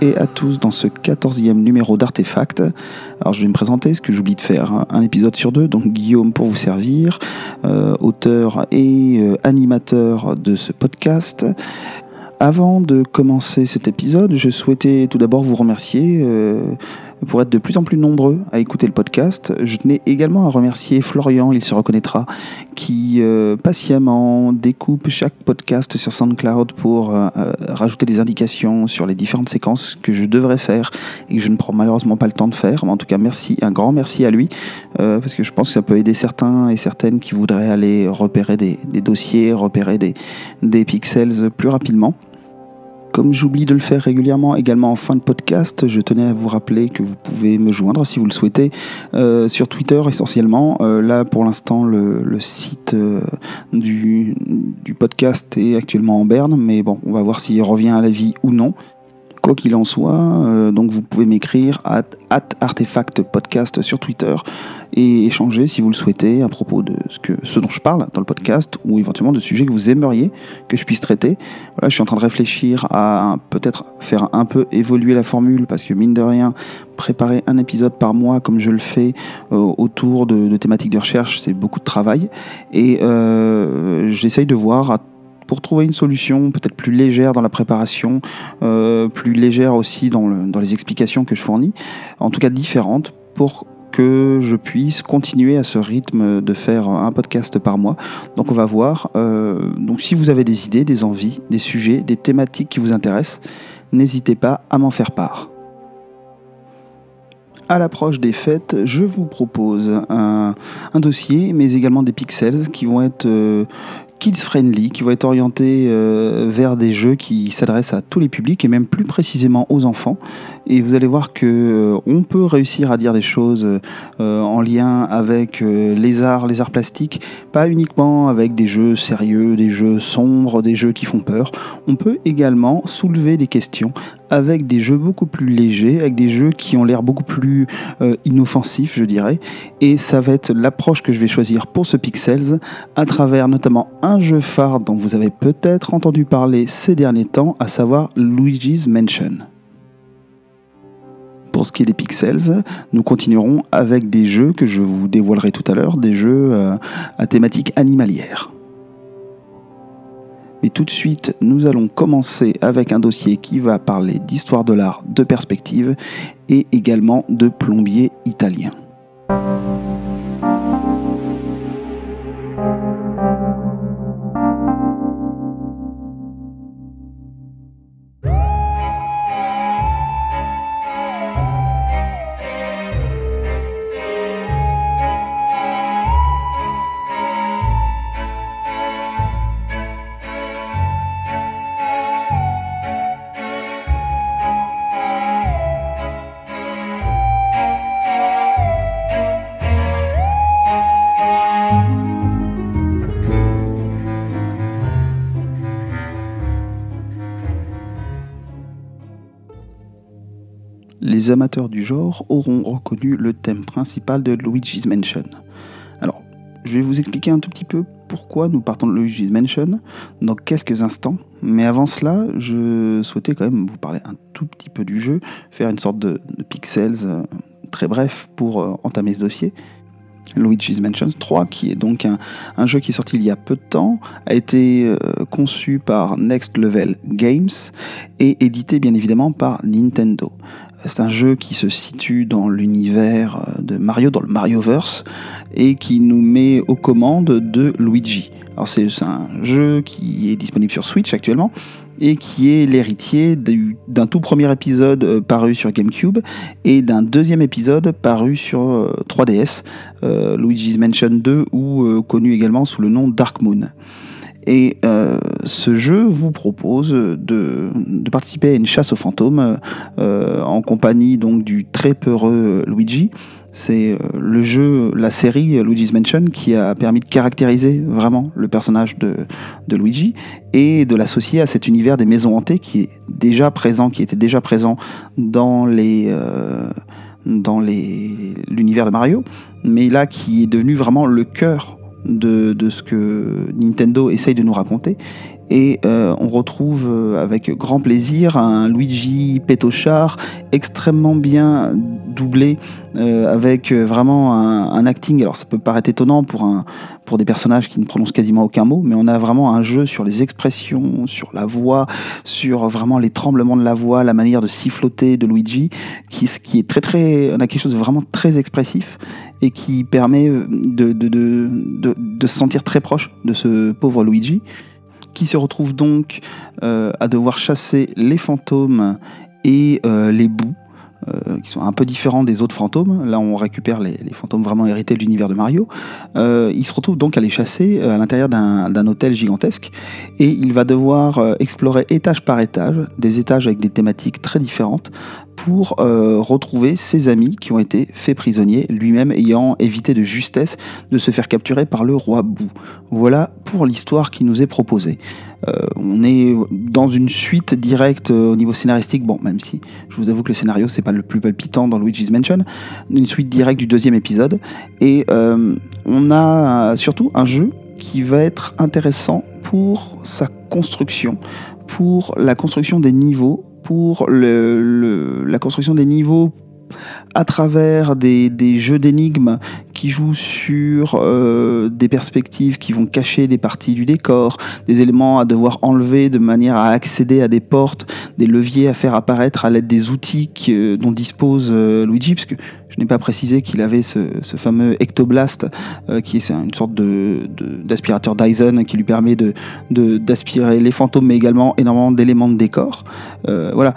Et à tous dans ce 14e numéro d'Artefact. Alors je vais me présenter, ce que j'oublie de faire, hein. un épisode sur deux, donc Guillaume pour vous servir, euh, auteur et euh, animateur de ce podcast. Avant de commencer cet épisode, je souhaitais tout d'abord vous remercier euh, pour être de plus en plus nombreux à écouter le podcast. Je tenais également à remercier Florian, il se reconnaîtra, qui euh, patiemment découpe chaque podcast sur SoundCloud pour euh, euh, rajouter des indications sur les différentes séquences que je devrais faire et que je ne prends malheureusement pas le temps de faire. En tout cas, merci, un grand merci à lui, euh, parce que je pense que ça peut aider certains et certaines qui voudraient aller repérer des, dossiers, repérer des pixels plus rapidement. Comme j'oublie de le faire régulièrement également en fin de podcast, je tenais à vous rappeler que vous pouvez me joindre si vous le souhaitez euh, sur Twitter essentiellement. Euh, là pour l'instant le, site euh, du, du podcast est actuellement en berne, mais bon on va voir s'il revient à la vie ou non. Quoi qu'il en soit, euh, donc vous pouvez m'écrire at, at Artefact Podcast sur Twitter et échanger si vous le souhaitez à propos de ce, que, ce dont je parle dans le podcast ou éventuellement de sujets que vous aimeriez que je puisse traiter. Voilà, je suis en train de réfléchir à peut-être faire un peu évoluer la formule parce que mine de rien, préparer un épisode par mois comme je le fais euh, autour de, thématiques de recherche, c'est beaucoup de travail et euh, j'essaye de voir à pour trouver une solution peut-être plus légère dans la préparation, euh, plus légère aussi dans, dans, les explications que je fournis, en tout cas différente pour que je puisse continuer à ce rythme de faire un podcast par mois. Donc on va voir. Euh, donc si vous avez des idées, des envies, des sujets, des thématiques qui vous intéressent, n'hésitez pas à m'en faire part. À l'approche des fêtes, je vous propose un, un, dossier, mais également des pixels qui vont être, euh, kids friendly, qui va être orienté euh, vers des jeux qui s'adressent à tous les publics et même plus précisément aux enfants. Et vous allez voir que euh, on peut réussir à dire des choses euh, en lien avec euh, les arts, les arts plastiques, pas uniquement avec des jeux sérieux, des jeux sombres, des jeux qui font peur. On peut également soulever des questions avec des jeux beaucoup plus légers, avec des jeux qui ont l'air beaucoup plus inoffensifs, je dirais. Et ça va être l'approche que je vais choisir pour ce Pixels, à travers notamment un jeu phare dont vous avez peut-être entendu parler ces derniers temps, à savoir Luigi's Mansion. Pour ce qui est des pixels, nous continuerons avec des jeux que je vous dévoilerai tout à l'heure, des jeux euh, à thématique animalière. Mais tout de suite, nous allons commencer avec un dossier qui va parler d'histoire de l'art, de perspective et également de plombier italien. Amateurs du genre auront reconnu le thème principal de Luigi's Mansion. Alors, je vais vous expliquer un tout petit peu pourquoi nous partons de Luigi's Mansion dans quelques instants, mais avant cela, je souhaitais quand même vous parler un tout petit peu du jeu, faire une sorte de, pixels euh, très bref pour euh, entamer ce dossier. Luigi's Mansion 3, qui est donc un, un, jeu qui est sorti il y a peu de temps, a été euh, conçu par Next Level Games et édité bien évidemment par Nintendo. C'est un jeu qui se situe dans l'univers de Mario, dans le Marioverse, et qui nous met aux commandes de Luigi. Alors c'est un jeu qui est disponible sur Switch actuellement et qui est l'héritier d'un tout premier épisode euh, paru sur GameCube et d'un deuxième épisode paru sur 3DS, euh, euh, Luigi's Mansion 2 ou connu également sous le nom Dark Moon. Et ce jeu vous propose de, participer à une chasse aux fantômes en compagnie donc du très peureux Luigi. C'est euh, le jeu, la série euh, Luigi's Mansion qui a permis de caractériser vraiment le personnage de, Luigi et de l'associer à cet univers des maisons hantées qui est déjà présent, qui était déjà présent dans les euh, dans l'univers de Mario, mais là qui est devenu vraiment le cœur de, ce que Nintendo essaye de nous raconter et euh, on retrouve euh, avec grand plaisir un Luigi Petochard extrêmement bien doublé euh, avec vraiment un, acting. Alors ça peut paraître étonnant pour, un, des personnages qui ne prononcent quasiment aucun mot, mais on a vraiment un jeu sur les expressions, sur la voix, sur vraiment les tremblements de la voix, la manière de siffloter de Luigi, qui, est très très, on a quelque chose de vraiment très expressif et qui permet de, de, de, de se sentir très proche de ce pauvre Luigi qui se retrouve donc euh, à devoir chasser les fantômes et euh, les bouts. Euh, qui sont un peu différents des autres fantômes. Là, on récupère les, fantômes vraiment hérités de l'univers de Mario. il se retrouve donc à les chasser à l'intérieur d'un hôtel gigantesque et il va devoir explorer étage par étage, des étages avec des thématiques très différentes pour euh, retrouver ses amis qui ont été faits prisonniers, lui-même ayant évité de justesse de se faire capturer par le roi Bou. Voilà pour l'histoire qui nous est proposée. Euh, on est dans une suite directe euh, au niveau scénaristique, bon, même si je vous avoue que le scénario c'est pas le plus palpitant dans Luigi's Mansion, une suite directe du deuxième épisode, et on a surtout un jeu qui va être intéressant pour sa construction, pour la construction des niveaux, pour la construction des niveaux à travers des, jeux d'énigmes qui jouent sur euh, des perspectives qui vont cacher des parties du décor, des éléments à devoir enlever de manière à accéder à des portes, des leviers à faire apparaître à l'aide des outils dont dispose euh, Luigi, parce que je n'ai pas précisé qu'il avait ce, fameux Ectoblast, euh, qui est une sorte d'aspirateur Dyson qui lui permet d'aspirer de, les fantômes, mais également énormément d'éléments de décor. voilà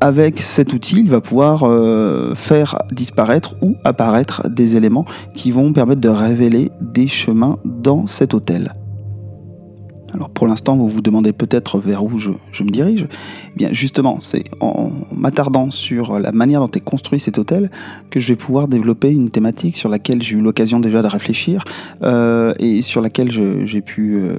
avec cet outil, il va pouvoir euh, faire disparaître ou apparaître des éléments qui vont permettre de révéler des chemins dans cet hôtel. Alors pour l'instant, vous vous demandez peut-être vers où je, me dirige. Eh bien justement, c'est en m'attardant sur la manière dont est construit cet hôtel que je vais pouvoir développer une thématique sur laquelle j'ai eu l'occasion déjà de réfléchir euh, et sur laquelle j'ai pu euh,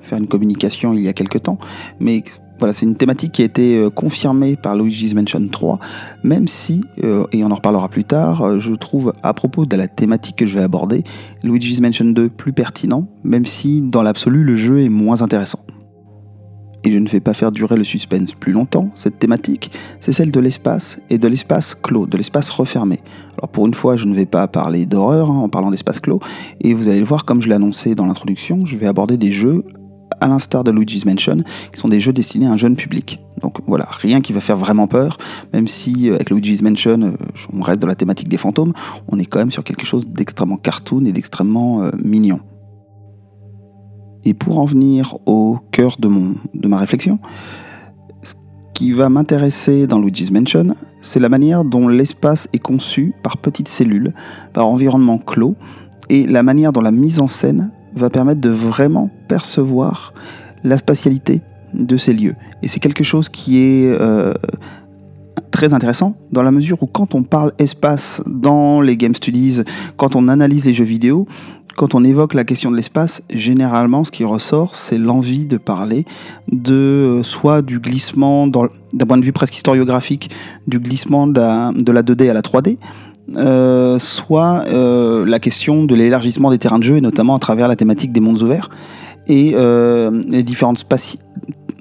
faire une communication il y a quelque temps, mais voilà, c'est une thématique qui a été euh, confirmée par Luigi's Mansion 3, même si, euh, et on en reparlera plus tard, euh, je trouve à propos de la thématique que je vais aborder, Luigi's Mansion 2 plus pertinent, même si dans l'absolu le jeu est moins intéressant. Et je ne vais pas faire durer le suspense plus longtemps, cette thématique, c'est celle de l'espace et de l'espace clos, de l'espace refermé. Alors pour une fois, je ne vais pas parler d'horreur hein, en parlant d'espace clos, et vous allez le voir, comme je l'ai annoncé dans l'introduction, je vais aborder des jeux à l'instar de Luigi's Mansion, qui sont des jeux destinés à un jeune public. Donc voilà, rien qui va faire vraiment peur, même si euh, avec Luigi's Mansion, euh, on reste dans la thématique des fantômes, on est quand même sur quelque chose d'extrêmement cartoon et d'extrêmement euh, mignon. Et pour en venir au cœur de, de ma réflexion, ce qui va m'intéresser dans Luigi's Mansion, c'est la manière dont l'espace est conçu par petites cellules, par environnement clos, et la manière dont la mise en scène va permettre de vraiment percevoir la spatialité de ces lieux. Et c'est quelque chose qui est euh, très intéressant dans la mesure où quand on parle espace dans les game studies, quand on analyse les jeux vidéo, quand on évoque la question de l'espace, généralement ce qui ressort, c'est l'envie de parler de euh, soit du glissement, d'un point de vue presque historiographique, du glissement de la 2D à la 3D, euh, soit euh, la question de l'élargissement des terrains de jeu, et notamment à travers la thématique des mondes ouverts et euh, les différentes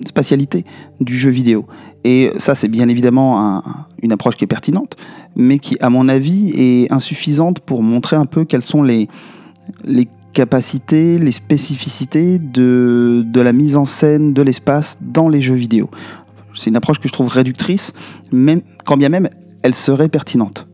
spatialités du jeu vidéo. Et ça, c'est bien évidemment une approche qui est pertinente, mais qui, à mon avis, est insuffisante pour montrer un peu quelles sont les, capacités, les spécificités de, de la mise en scène de l'espace dans les jeux vidéo. C'est une approche que je trouve réductrice, même, quand bien même elle serait pertinente.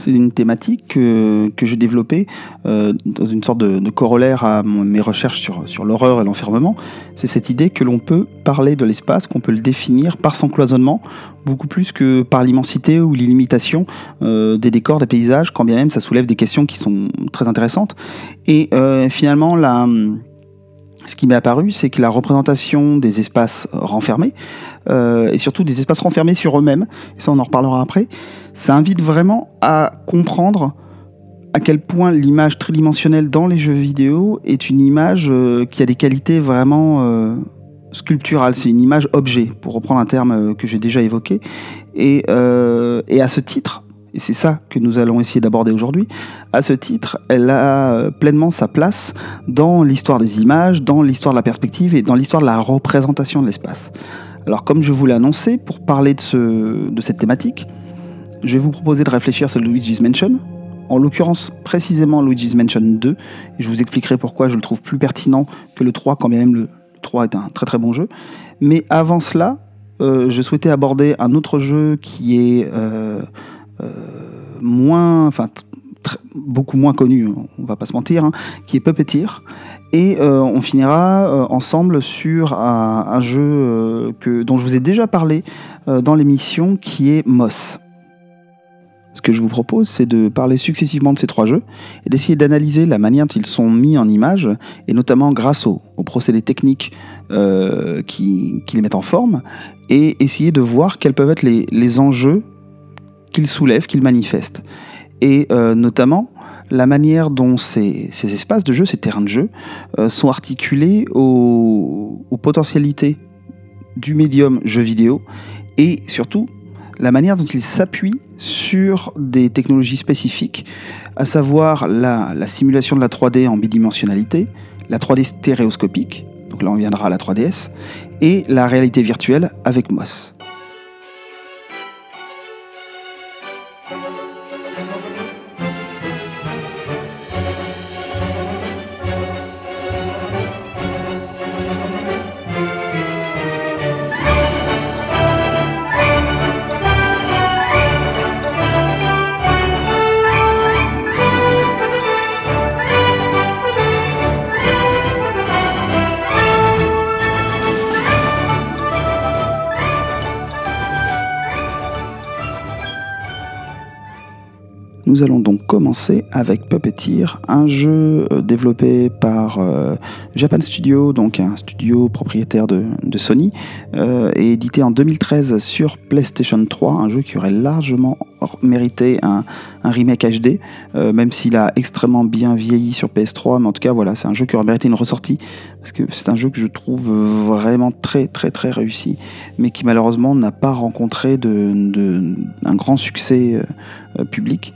C'est une thématique que, j'ai développée euh, dans une sorte de, corollaire à mes recherches sur, sur l'horreur et l'enfermement. C'est cette idée que l'on peut parler de l'espace, qu'on peut le définir par son cloisonnement, beaucoup plus que par l'immensité ou l'illimitation euh, des décors, des paysages, quand bien même ça soulève des questions qui sont très intéressantes. Et euh, finalement, la ce qui m'est apparu, c'est que la représentation des espaces renfermés, euh, et surtout des espaces renfermés sur eux-mêmes, et ça on en reparlera après, ça invite vraiment à comprendre à quel point l'image tridimensionnelle dans les jeux vidéo est une image euh, qui a des qualités vraiment euh, sculpturales. C'est une image objet, pour reprendre un terme que j'ai déjà évoqué. Et, et à ce titre, et c'est ça que nous allons essayer d'aborder aujourd'hui, à ce titre, elle a euh, pleinement sa place dans l'histoire des images, dans l'histoire de la perspective et dans l'histoire de la représentation de l'espace. Alors comme je vous l'ai annoncé, pour parler de, ce, de cette thématique, je vais vous proposer de réfléchir sur Luigi's Mansion, en l'occurrence précisément Luigi's Mansion 2, et je vous expliquerai pourquoi je le trouve plus pertinent que le 3, quand bien même le 3 est un très très bon jeu. Mais avant cela, euh, je souhaitais aborder un autre jeu qui est... Euh, moins, enfin beaucoup moins connu, on va pas se mentir, hein, qui est Puppeteer. Et euh, on finira euh, ensemble sur un, jeu que, dont je vous ai déjà parlé dans l'émission, qui est Moss. Ce que je vous propose, c'est de parler successivement de ces trois jeux et d'essayer d'analyser la manière dont ils sont mis en image, et notamment grâce aux, procédés techniques qui, les mettent en forme, et essayer de voir quels peuvent être les, les enjeux qu'il soulève, qu'il manifeste. Et euh, notamment la manière dont ces, espaces de jeu, ces terrains de jeu, euh, sont articulés aux, potentialités du médium jeu vidéo et surtout la manière dont ils s'appuient sur des technologies spécifiques, à savoir la, la, simulation de la 3D en bidimensionnalité, la 3D stéréoscopique, donc là on viendra à la 3DS, et la réalité virtuelle avec MOS. Nous allons donc commencer avec Puppeteer, un jeu euh, développé par euh, Japan Studio, donc un studio propriétaire de, Sony, euh, et édité en 2013 sur PlayStation 3, un jeu qui aurait largement mérité un, remake HD, même s'il a extrêmement bien vieilli sur PS3, mais en tout cas voilà, c'est un jeu qui aurait mérité une ressortie, parce que c'est un jeu que je trouve vraiment très très très réussi, mais qui malheureusement n'a pas rencontré de, un grand succès public.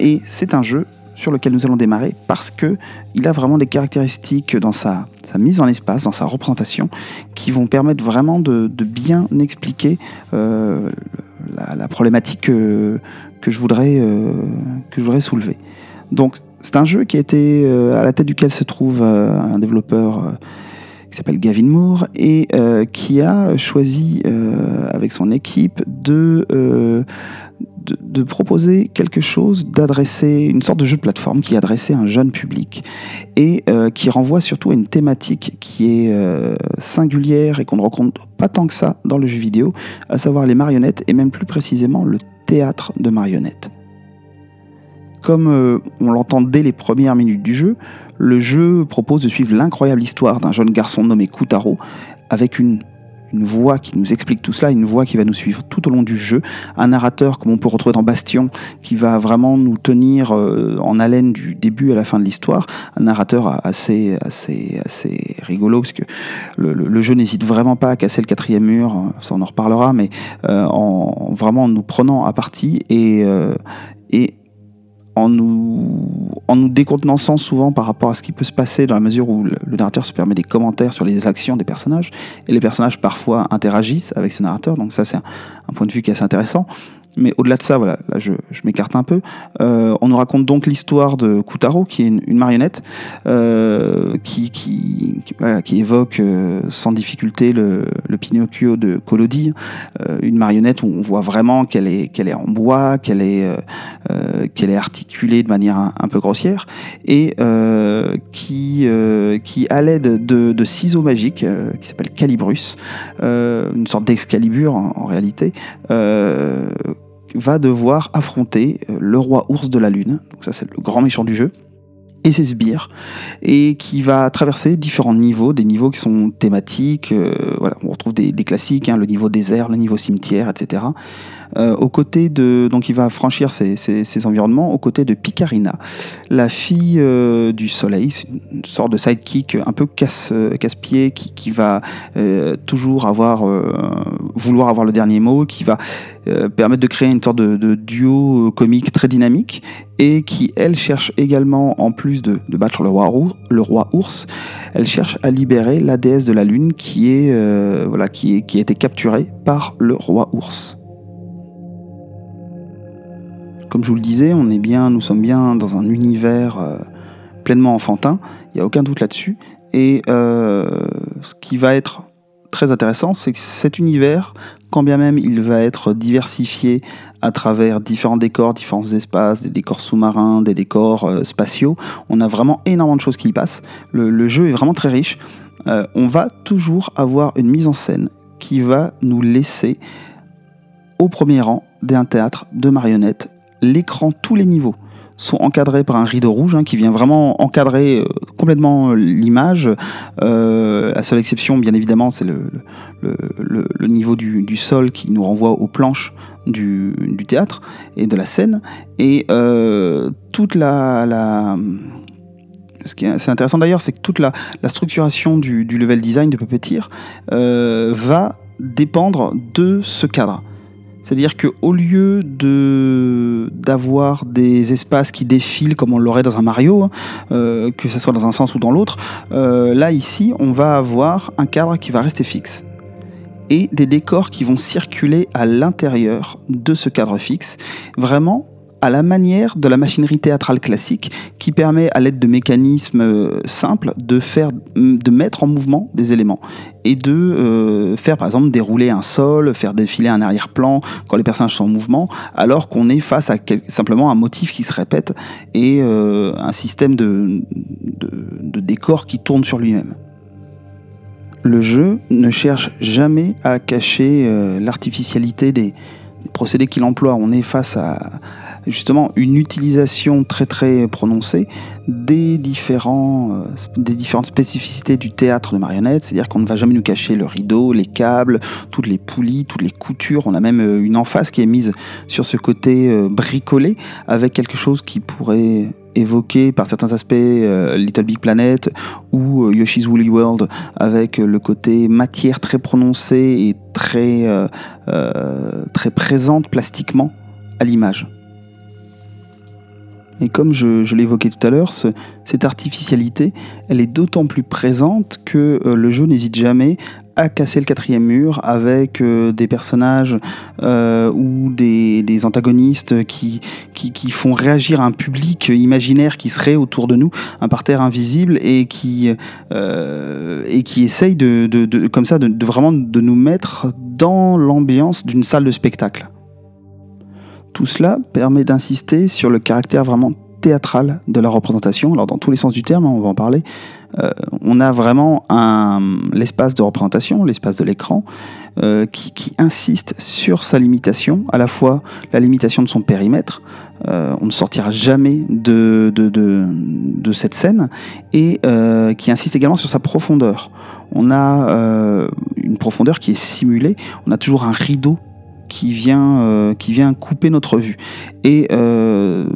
Et c'est un jeu sur lequel nous allons démarrer parce que il a vraiment des caractéristiques dans sa, mise en espace, dans sa représentation, qui vont permettre vraiment de, bien expliquer euh, la, problématique que, je voudrais, euh, que je voudrais soulever. Donc c'est un jeu qui a été euh, à la tête duquel se trouve un développeur qui s'appelle Gavin Moore et qui a choisi avec son équipe de de, proposer quelque chose, d'adresser une sorte de jeu de plateforme qui à un jeune public et euh, qui renvoie surtout à une thématique qui est euh, singulière et qu'on ne rencontre pas tant que ça dans le jeu vidéo, à savoir les marionnettes et même plus précisément le théâtre de marionnettes. Comme euh, on l'entend dès les premières minutes du jeu, le jeu propose de suivre l'incroyable histoire d'un jeune garçon nommé Kutaro avec une une voix qui nous explique tout cela, une voix qui va nous suivre tout au long du jeu, un narrateur comme on peut retrouver dans Bastion, qui va vraiment nous tenir euh, en haleine du début à la fin de l'histoire, un narrateur assez, assez, assez rigolo, parce que le, jeu n'hésite vraiment pas à casser le quatrième mur, ça on en reparlera, mais euh, en, vraiment nous prenant à partie et, euh, et en nous, en nous décontenançant souvent par rapport à ce qui peut se passer dans la mesure où le, narrateur se permet des commentaires sur les actions des personnages et les personnages parfois interagissent avec ce narrateur donc ça c'est un, point de vue qui est assez intéressant mais au-delà de ça, voilà, là je, m'écarte un peu. Euh, on nous raconte donc l'histoire de Kutaro, qui est une, marionnette, euh, qui, qui, qui, évoque euh, sans difficulté le, le, Pinocchio de Collodi, euh, une marionnette où on voit vraiment qu'elle est, qu'elle est en bois, qu'elle est, qu'elle est articulée de manière un, peu grossière, et qui, qui, à l'aide de, de, ciseaux magiques, qui s'appelle Calibrus, une sorte d'excalibur en, en, réalité, va devoir affronter le roi ours de la lune, donc ça c'est le grand méchant du jeu, et ses sbires, et qui va traverser différents niveaux, des niveaux qui sont thématiques, euh, on retrouve des, classiques, hein, le niveau désert, le niveau cimetière, etc. Euh, de, donc il va franchir ces, environnements aux côtés de Picarina, la fille euh, du soleil, une sorte de sidekick un peu casse, casse-pied qui, qui va toujours avoir, vouloir avoir le dernier mot, qui va permettre de créer une sorte de, de duo comique très dynamique et qui, elle, cherche également, en plus de, battre le roi, le roi, ours, elle cherche à libérer la déesse de la lune qui, est, euh, voilà, qui, est, qui a été capturée par le roi ours. Comme je vous le disais, on est bien, nous sommes bien dans un univers euh, pleinement enfantin, il n'y a aucun doute là-dessus. Et euh, ce qui va être très intéressant, c'est que cet univers, quand bien même il va être diversifié à travers différents décors, différents espaces, des décors sous-marins, des décors euh, spatiaux, on a vraiment énormément de choses qui y passent. Le, jeu est vraiment très riche. On va toujours avoir une mise en scène qui va nous laisser au premier rang d'un théâtre de marionnettes, l'écran tous les niveaux sont encadrés par un rideau rouge hein, qui vient vraiment encadrer euh, complètement euh, l'image. Euh, la seule exception, bien évidemment, c'est le, niveau du, sol qui nous renvoie aux planches du, théâtre et de la scène. Et toute la, la ce qui est intéressant d'ailleurs, c'est que toute la, structuration du, level design de Puppeteer va dépendre de ce cadre. C'est-à-dire qu'au lieu de d'avoir des espaces qui défilent comme on l'aurait dans un Mario, hein, euh, que ce soit dans un sens ou dans l'autre, euh, là ici on va avoir un cadre qui va rester fixe. Et des décors qui vont circuler à l'intérieur de ce cadre fixe, vraiment à la manière de la machinerie théâtrale classique qui permet à l'aide de mécanismes euh, simples de faire de mettre en mouvement des éléments et de euh, faire par exemple dérouler un sol, faire défiler un arrière-plan quand les personnages sont en mouvement alors qu'on est face à simplement un motif qui se répète et euh, un système de, de décor qui tourne sur lui-même. Le jeu ne cherche jamais à cacher l'artificialité des, procédés qu'il emploie. On est face à, justement une utilisation très très prononcée des, différents, euh, des différentes spécificités du théâtre de marionnettes, c'est-à-dire qu'on ne va jamais nous cacher le rideau, les câbles, toutes les poulies, toutes les coutures. On a même euh, une emphase qui est mise sur ce côté euh, bricolé avec quelque chose qui pourrait évoquer par certains aspects Little Big Planet ou Yoshi's Woolly World avec le côté matière très prononcée et très, très présente plastiquement à l'image. Et comme je, l'évoquais tout à l'heure, cette artificialité, elle est d'autant plus présente que euh, le jeu n'hésite jamais à casser le quatrième mur avec euh, des personnages euh, ou des, antagonistes qui, qui, font réagir un public imaginaire qui serait autour de nous, un parterre invisible, et qui, et qui essaye de, comme ça de, vraiment de nous mettre dans l'ambiance d'une salle de spectacle. Tout cela permet d'insister sur le caractère vraiment théâtral de la représentation. Alors dans tous les sens du terme, hein, on va en parler. Euh, on a vraiment l'espace de représentation, l'espace de l'écran, euh, qui, insiste sur sa limitation, à la fois la limitation de son périmètre, euh, on ne sortira jamais de, cette scène, et qui insiste également sur sa profondeur. On a une profondeur qui est simulée, on a toujours un rideau qui vient, euh, qui vient couper notre vue. Et euh,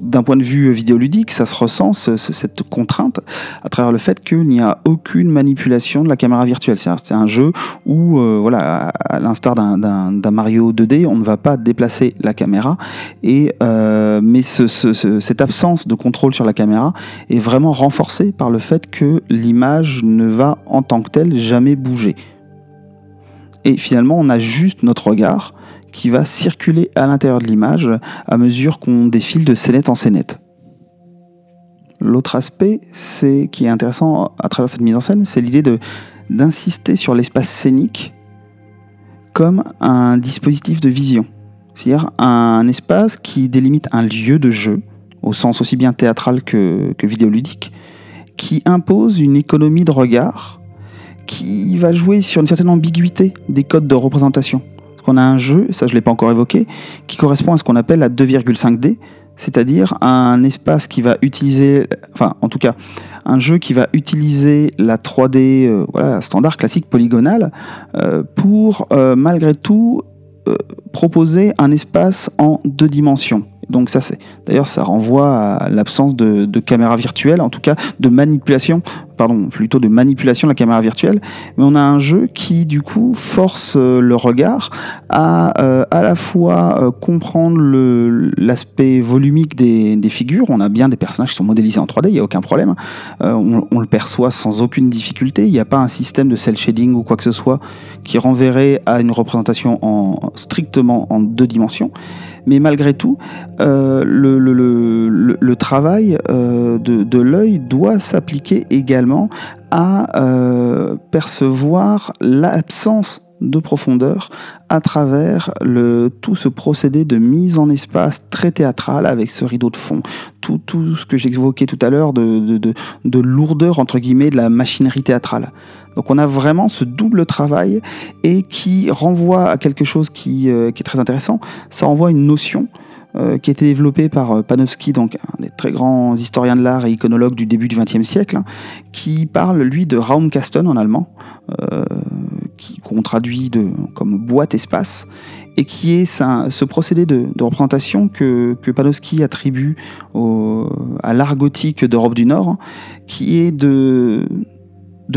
d'un point de vue vidéoludique, ça se ressent, cette contrainte, à travers le fait qu'il n'y a aucune manipulation de la caméra virtuelle. C'est un jeu où, euh, voilà, à, l'instar d'un Mario 2D, on ne va pas déplacer la caméra. Et, mais cette absence de contrôle sur la caméra est vraiment renforcée par le fait que l'image ne va en tant que telle jamais bouger. Et finalement, on a juste notre regard qui va circuler à l'intérieur de l'image à mesure qu'on défile de scénette en scénette. l'autre aspect, qui est intéressant à travers cette mise en scène, c'est l'idée d'insister sur l'espace scénique comme un dispositif de vision, c'est-à-dire un espace qui délimite un lieu de jeu, au sens aussi bien théâtral que vidéoludique, qui impose une économie de regard qui va jouer sur une certaine ambiguïté des codes de représentation. Parce qu'on a un jeu, ça je ne l'ai pas encore évoqué, qui correspond à ce qu'on appelle la 2,5D, c'est-à-dire un espace qui va utiliser, enfin en tout cas un jeu qui va utiliser la 3D euh, voilà, standard classique polygonale euh, pour euh, malgré tout proposer un espace en deux dimensions. Donc ça, c'est d'ailleurs, ça renvoie à l'absence de, caméra virtuelle, en tout cas de manipulation, pardon, plutôt de manipulation de la caméra virtuelle. Mais on a un jeu qui, du coup, force euh, le regard à euh, à la fois euh, comprendre l'aspect volumique des, des, figures. On a bien des personnages qui sont modélisés en 3D, il n'y a aucun problème. On, on, le perçoit sans aucune difficulté. Il n'y a pas un système de cel shading ou quoi que ce soit qui renverrait à une représentation en strictement en deux dimensions mais malgré tout, euh, le, travail euh, de, de l'œil doit s'appliquer également à euh, percevoir l'absence de profondeur à travers le, tout ce procédé de mise en espace très théâtral avec ce rideau de fond. Tout, tout ce que j'évoquais tout à l'heure de, de, de, de, lourdeur, entre guillemets, de la machinerie théâtrale. Donc on a vraiment ce double travail et qui renvoie à quelque chose qui, euh, qui est très intéressant. Ça renvoie à une notion euh, qui a été développée par euh, Panofsky, donc un des très grands historiens de l'art et iconologues du début du XXe siècle, qui parle lui de Raumkasten en allemand, euh, qu'on traduit comme boîte espace, et qui est ce procédé de, représentation que, Panofsky attribue à l'art gothique d'Europe du Nord, qui est de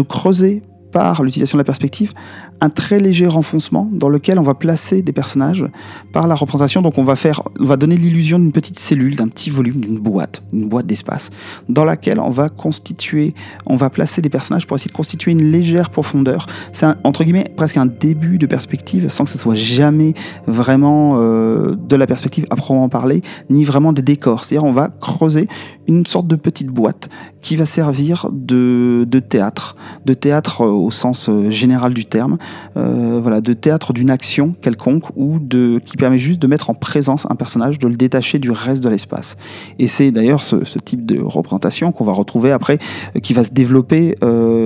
creuser par l'utilisation de la perspective, un très léger renfoncement dans lequel on va placer des personnages par la représentation. Donc on va faire, on va donner l'illusion d'une petite cellule, d'un petit volume, d'une boîte, une boîte d'espace, dans laquelle on va constituer, on va placer des personnages pour essayer de constituer une légère profondeur. C'est entre guillemets presque un début de perspective, sans que ce soit jamais vraiment euh, de la perspective à proprement parler, ni vraiment des décors. C'est-à-dire on va creuser une sorte de petite boîte qui va servir de, théâtre, de théâtre euh, au sens euh, général du terme, euh, voilà, de théâtre d'une action quelconque ou de, qui permet juste de mettre en présence un personnage, de le détacher du reste de l'espace. Et c'est d'ailleurs ce, type de représentation qu'on va retrouver après, qui va se développer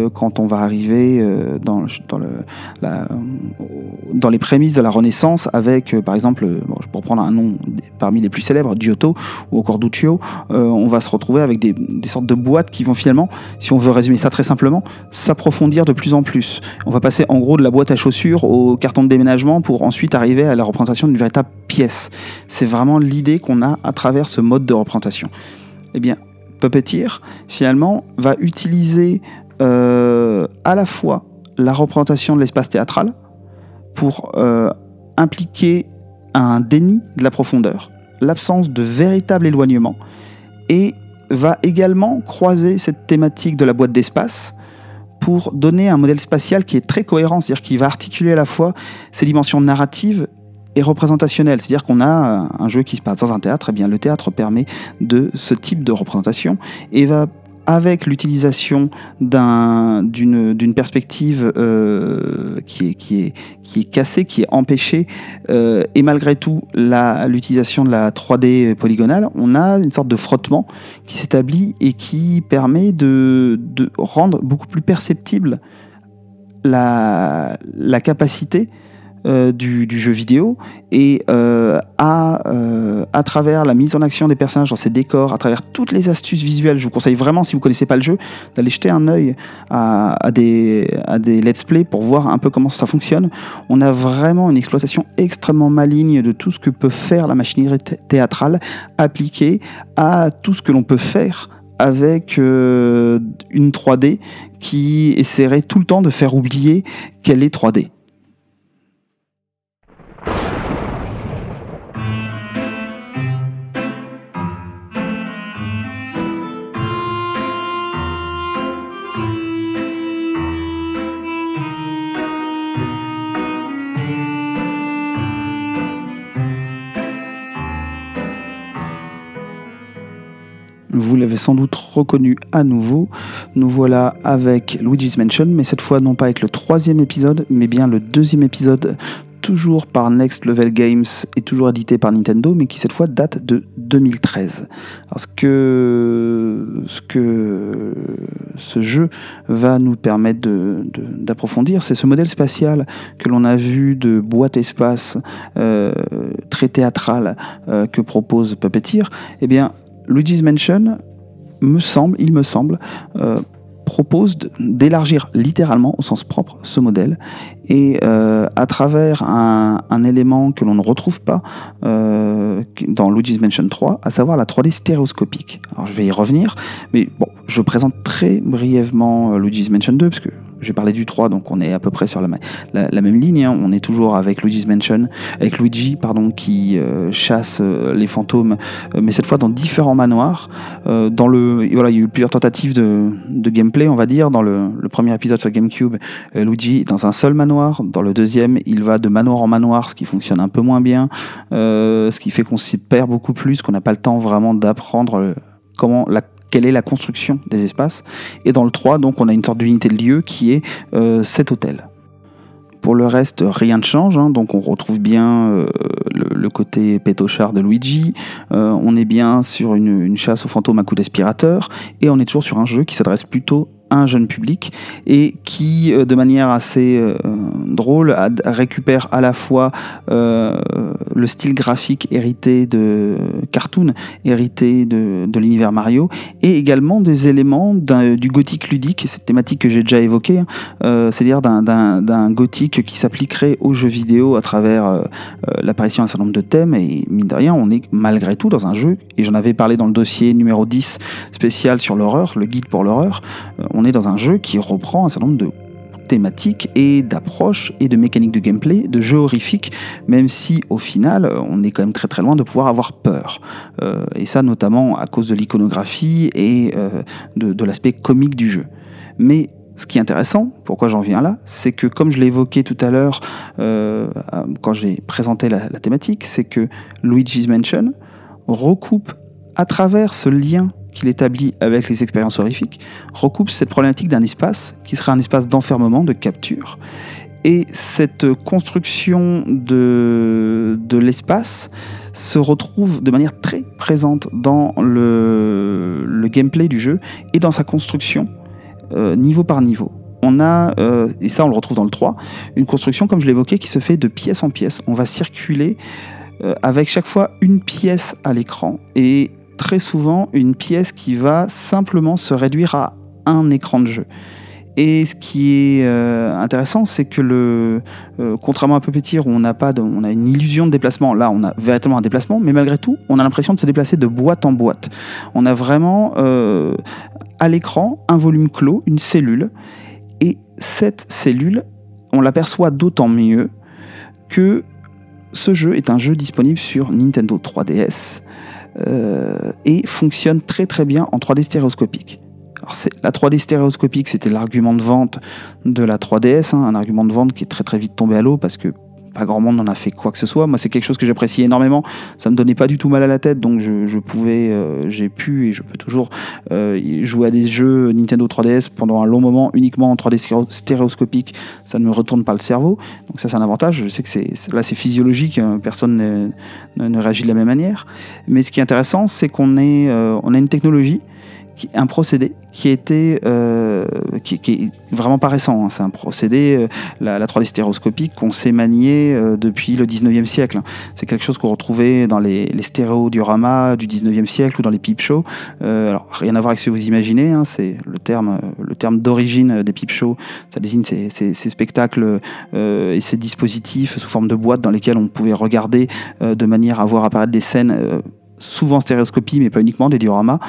quand on va arriver euh, dans, les prémices de la Renaissance avec, par exemple, bon, pour prendre un nom parmi les plus célèbres, Giotto ou encore Duccio, on va se retrouver avec des, des sortes de boîtes qui vont finalement, si on veut résumer ça très simplement, s'approfondir de plus en plus. On va passer en gros de la boîte à chaussures au carton de déménagement pour ensuite arriver à la représentation d'une véritable pièce. C'est vraiment l'idée qu'on a à travers ce mode de représentation. Eh bien, Puppeteer, finalement, va utiliser euh, à la fois la représentation de l'espace théâtral pour euh, impliquer un déni de la profondeur, l'absence de véritable éloignement, et va également croiser cette thématique de la boîte d'espace pour donner un modèle spatial qui est très cohérent, c'est-à-dire qui va articuler à la fois ces dimensions narratives et représentationnelles. C'est-à-dire qu'on a un jeu qui se passe dans un théâtre, et eh bien le théâtre permet de ce type de représentation et va avec l'utilisation d'une perspective euh, qui, est, cassée, qui est empêchée, euh, et malgré tout l'utilisation de la 3D polygonale, on a une sorte de frottement qui s'établit et qui permet de, rendre beaucoup plus perceptible la capacité euh, du, jeu vidéo et euh, à, euh, à travers la mise en action des personnages dans ces décors, à travers toutes les astuces visuelles, je vous conseille vraiment, si vous connaissez pas le jeu, d'aller jeter un œil à, à, des, à des let's play pour voir un peu comment ça fonctionne. On a vraiment une exploitation extrêmement maligne de tout ce que peut faire la machinerie théâtrale appliquée à tout ce que l'on peut faire avec une 3D qui essaierait tout le temps de faire oublier qu'elle est 3D vous l'avez sans doute reconnu à nouveau. Nous voilà avec Luigi's Mansion, mais cette fois non pas avec le troisième épisode, mais bien le deuxième épisode toujours par Next Level Games et toujours édité par Nintendo, mais qui cette fois date de 2013. Parce que ce que ce jeu va nous permettre d'approfondir, c'est ce modèle spatial que l'on a vu de boîte espace euh, très théâtrale euh, que propose Puppeteer. Eh bien, Luigi's Mansion me semble, il me semble, euh, propose d'élargir littéralement au sens propre ce modèle et euh, à travers un, élément que l'on ne retrouve pas euh, dans Luigi's Mansion 3, à savoir la 3D stéréoscopique. Alors je vais y revenir, mais bon, je présente très brièvement euh, Luigi's Mansion 2 parce que j'ai parlé du 3, donc on est à peu près sur la, la, même ligne. Hein. On est toujours avec Luigi's Mansion, avec Luigi, pardon, qui chasse les fantômes, mais cette fois dans différents manoirs. dans le, voilà, il y a eu plusieurs tentatives de, de gameplay, on va dire. Dans le, le premier épisode sur GameCube, Luigi est dans un seul manoir. Dans le deuxième, il va de manoir en manoir, ce qui fonctionne un peu moins bien, ce qui fait qu'on s'y perd beaucoup plus, qu'on n'a pas le temps vraiment d'apprendre comment la quelle est la construction des espaces. Et dans le 3, donc, on a une sorte d'unité de lieu qui est euh, cet hôtel. Pour le reste, rien ne change. Hein. donc on retrouve bien euh, le, côté pétochard de Luigi. Euh, on est bien sur une, une, chasse aux fantômes à coup d'aspirateur. Et on est toujours sur un jeu qui s'adresse plutôt un jeune public et qui, euh, de manière assez euh, drôle, récupère à la fois euh, le style graphique hérité de cartoon, hérité de, l'univers Mario, et également des éléments du gothique ludique, cette thématique que j'ai déjà évoquée, hein, c'est-à-dire d'un gothique qui s'appliquerait aux jeux vidéo à travers l'apparition d'un certain nombre de thèmes, et mine de rien, on est malgré tout dans un jeu, et j'en avais parlé dans le dossier numéro 10 spécial sur l'horreur, le guide pour l'horreur, on est dans un jeu qui reprend un certain nombre de thématiques et d'approches et de mécaniques de gameplay, de jeux horrifiques, même si au final on est quand même très très loin de pouvoir avoir peur. Euh, et ça notamment à cause de l'iconographie et euh, de, l'aspect comique du jeu. Mais ce qui est intéressant, pourquoi j'en viens là, c'est que comme je l'ai évoqué tout à l'heure euh, quand j'ai présenté la thématique, c'est que Luigi's Mansion recoupe à travers ce lien qu'il établit avec les expériences horrifiques, recoupe cette problématique d'un espace qui serait un espace d'enfermement, de capture. Et cette construction de, de l'espace se retrouve de manière très présente dans le, le gameplay du jeu et dans sa construction, euh, niveau par niveau. On a, euh, et ça on le retrouve dans le 3, une construction, comme je l'évoquais, qui se fait de pièce en pièce. On va circuler euh, avec chaque fois une pièce à l'écran et très souvent une pièce qui va simplement se réduire à un écran de jeu. Et ce qui est euh, intéressant, c'est que le, euh, contrairement à Puppeteer où on n'a pas, a une illusion de déplacement, là on a véritablement un déplacement, mais malgré tout, on a l'impression de se déplacer de boîte en boîte. On a vraiment euh, à l'écran un volume clos, une cellule, et cette cellule, on l'aperçoit d'autant mieux que ce jeu est un jeu disponible sur Nintendo 3DS euh, et fonctionne très très bien en 3D stéréoscopique. Alors la 3D stéréoscopique, c'était l'argument de vente de la 3DS, hein, un argument de vente qui est très très vite tombé à l'eau parce que pas grand monde n'en a fait quoi que ce soit. Moi, c'est quelque chose que j'apprécie énormément. Ça me donnait pas du tout mal à la tête, donc je, pouvais, euh, j'ai pu et je peux toujours euh, jouer à des jeux Nintendo 3DS pendant un long moment uniquement en 3D stéréoscopique. Ça ne me retourne pas le cerveau, donc ça c'est un avantage. Je sais que c'est là c'est physiologique, hein. personne ne, ne, réagit de la même manière. Mais ce qui est intéressant, c'est qu'on est, euh, on a une technologie un procédé qui était euh, qui, est vraiment pas récent. Hein. C'est un procédé, euh, la, 3D stéréoscopique, qu'on sait manier euh, depuis le 19e siècle. C'est quelque chose qu'on retrouvait dans les, les du 19e siècle ou dans les peep shows. alors rien à voir avec ce que vous imaginez. Hein. c'est le terme, le terme d'origine des peep shows. Ça désigne ces, ces spectacles et ces dispositifs sous forme de boîtes dans lesquels on pouvait regarder de manière à voir apparaître des scènes souvent stéréoscopie, mais pas uniquement, des dioramas.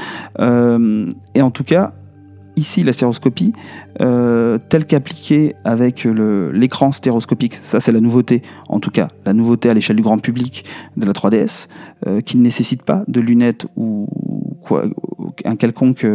Euh, et en tout cas, ici, la stéréoscopie, euh, telle qu'appliquée avec l'écran stéréoscopique, ça c'est la nouveauté, en tout cas, la nouveauté à l'échelle du grand public de la 3DS, euh, qui ne nécessite pas de lunettes ou quoi, un quelconque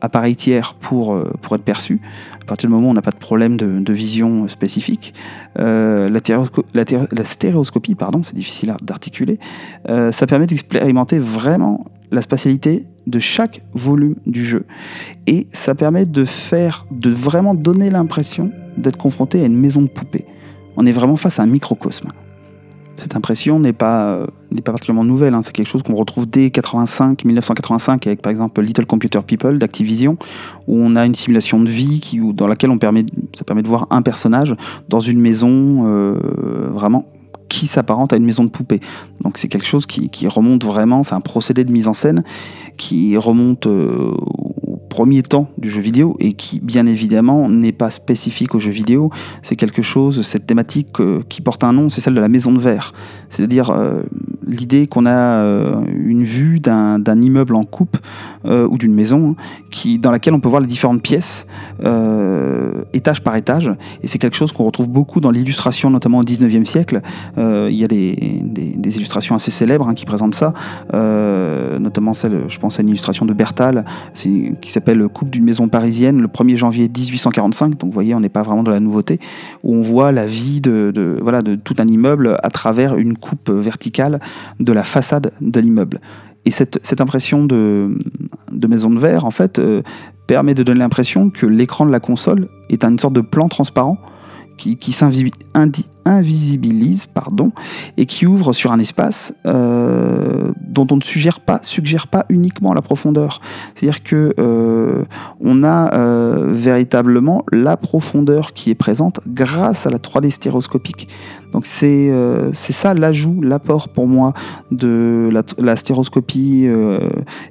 appareil tiers pour, pour être perçu. À partir du moment où on n'a pas de problème de, vision spécifique, la, la, stéréoscopie, pardon, c'est difficile d'articuler, ça permet d'expérimenter vraiment la spatialité de chaque volume du jeu. Et ça permet de faire, de vraiment donner l'impression d'être confronté à une maison de poupée. On est vraiment face à un microcosme. Cette impression n'est pas, euh, particulièrement nouvelle, hein. c'est quelque chose qu'on retrouve dès 85, 1985 avec par exemple Little Computer People d'Activision, où on a une simulation de vie qui, dans laquelle on permet, ça permet de voir un personnage dans une maison euh, vraiment qui s'apparente à une maison de poupée. Donc c'est quelque chose qui, remonte vraiment, c'est un procédé de mise en scène qui remonte euh, premier temps du jeu vidéo et qui bien évidemment n'est pas spécifique au jeu vidéo. C'est quelque chose, cette thématique euh, qui porte un nom, c'est celle de la maison de verre. C'est-à-dire euh, l'idée qu'on a une vue d'un immeuble en coupe ou d'une maison qui, dans laquelle on peut voir les différentes pièces étage par étage. Et c'est quelque chose qu'on retrouve beaucoup dans l'illustration, notamment au 19e siècle. Euh, il y a des, illustrations assez célèbres hein, qui présentent ça, euh, notamment celle, je pense à une illustration de Bertal, qui s'appelle Coupe d'une maison parisienne, le 1er janvier 1845. Donc vous voyez, on n'est pas vraiment dans la nouveauté, où on voit la vie de, voilà, de tout un immeuble à travers une coupe verticale de la façade de l'immeuble. Et cette, impression de, maison de verre, en fait, euh, permet de donner l'impression que l'écran de la console est une sorte de plan transparent qui, qui invisibilise pardon, et qui ouvre sur un espace euh, dont on ne suggère pas, suggère pas uniquement la profondeur. C'est-à-dire que euh, on a véritablement la profondeur qui est présente grâce à la 3D stéréoscopique. Donc c'est c'est ça l'ajout, l'apport pour moi de la, la stéroscopie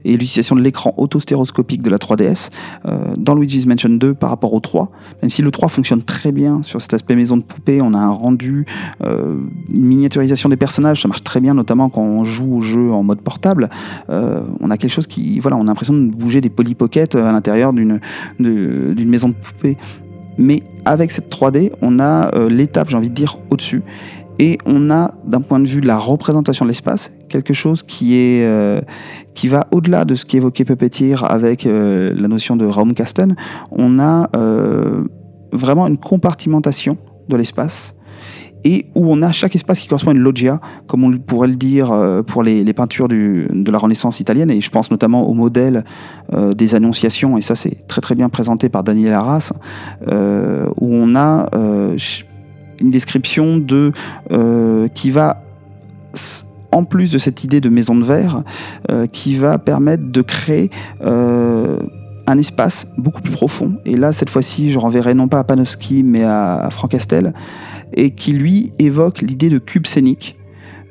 et l'utilisation de l'écran autostéroscopique de la 3DS dans Luigi's Mansion 2 par rapport au 3. Même si le 3 fonctionne très bien sur cet aspect maison de poupée, on a un rendu euh, une miniaturisation des personnages, ça marche très bien, notamment quand on joue au jeu en mode portable. Euh, on a quelque chose qui, voilà, on a l'impression de bouger des polypockets à l'intérieur d'une maison de poupée. Mais avec cette 3D, on a euh, l'étape, j'ai envie de dire, au-dessus. Et on a, d'un point de vue de la représentation de l'espace, quelque chose qui, est, qui va au-delà de ce qu'évoquait Puppeteer avec la notion de Raumkasten. On a vraiment une compartimentation de l'espace et où on a chaque espace qui correspond à une loggia, comme on pourrait le dire euh, pour les, peintures de la Renaissance italienne, et je pense notamment au modèle euh, des Annonciations, et ça c'est très très bien présenté par Daniel Arras, euh, où on a une description de qui va en plus de cette idée de maison de verre, qui va permettre de créer un espace beaucoup plus profond. Et là, cette fois-ci, je renverrai non pas à Panofsky, mais à, Franck Castel, et qui lui évoque l'idée de cube scénique.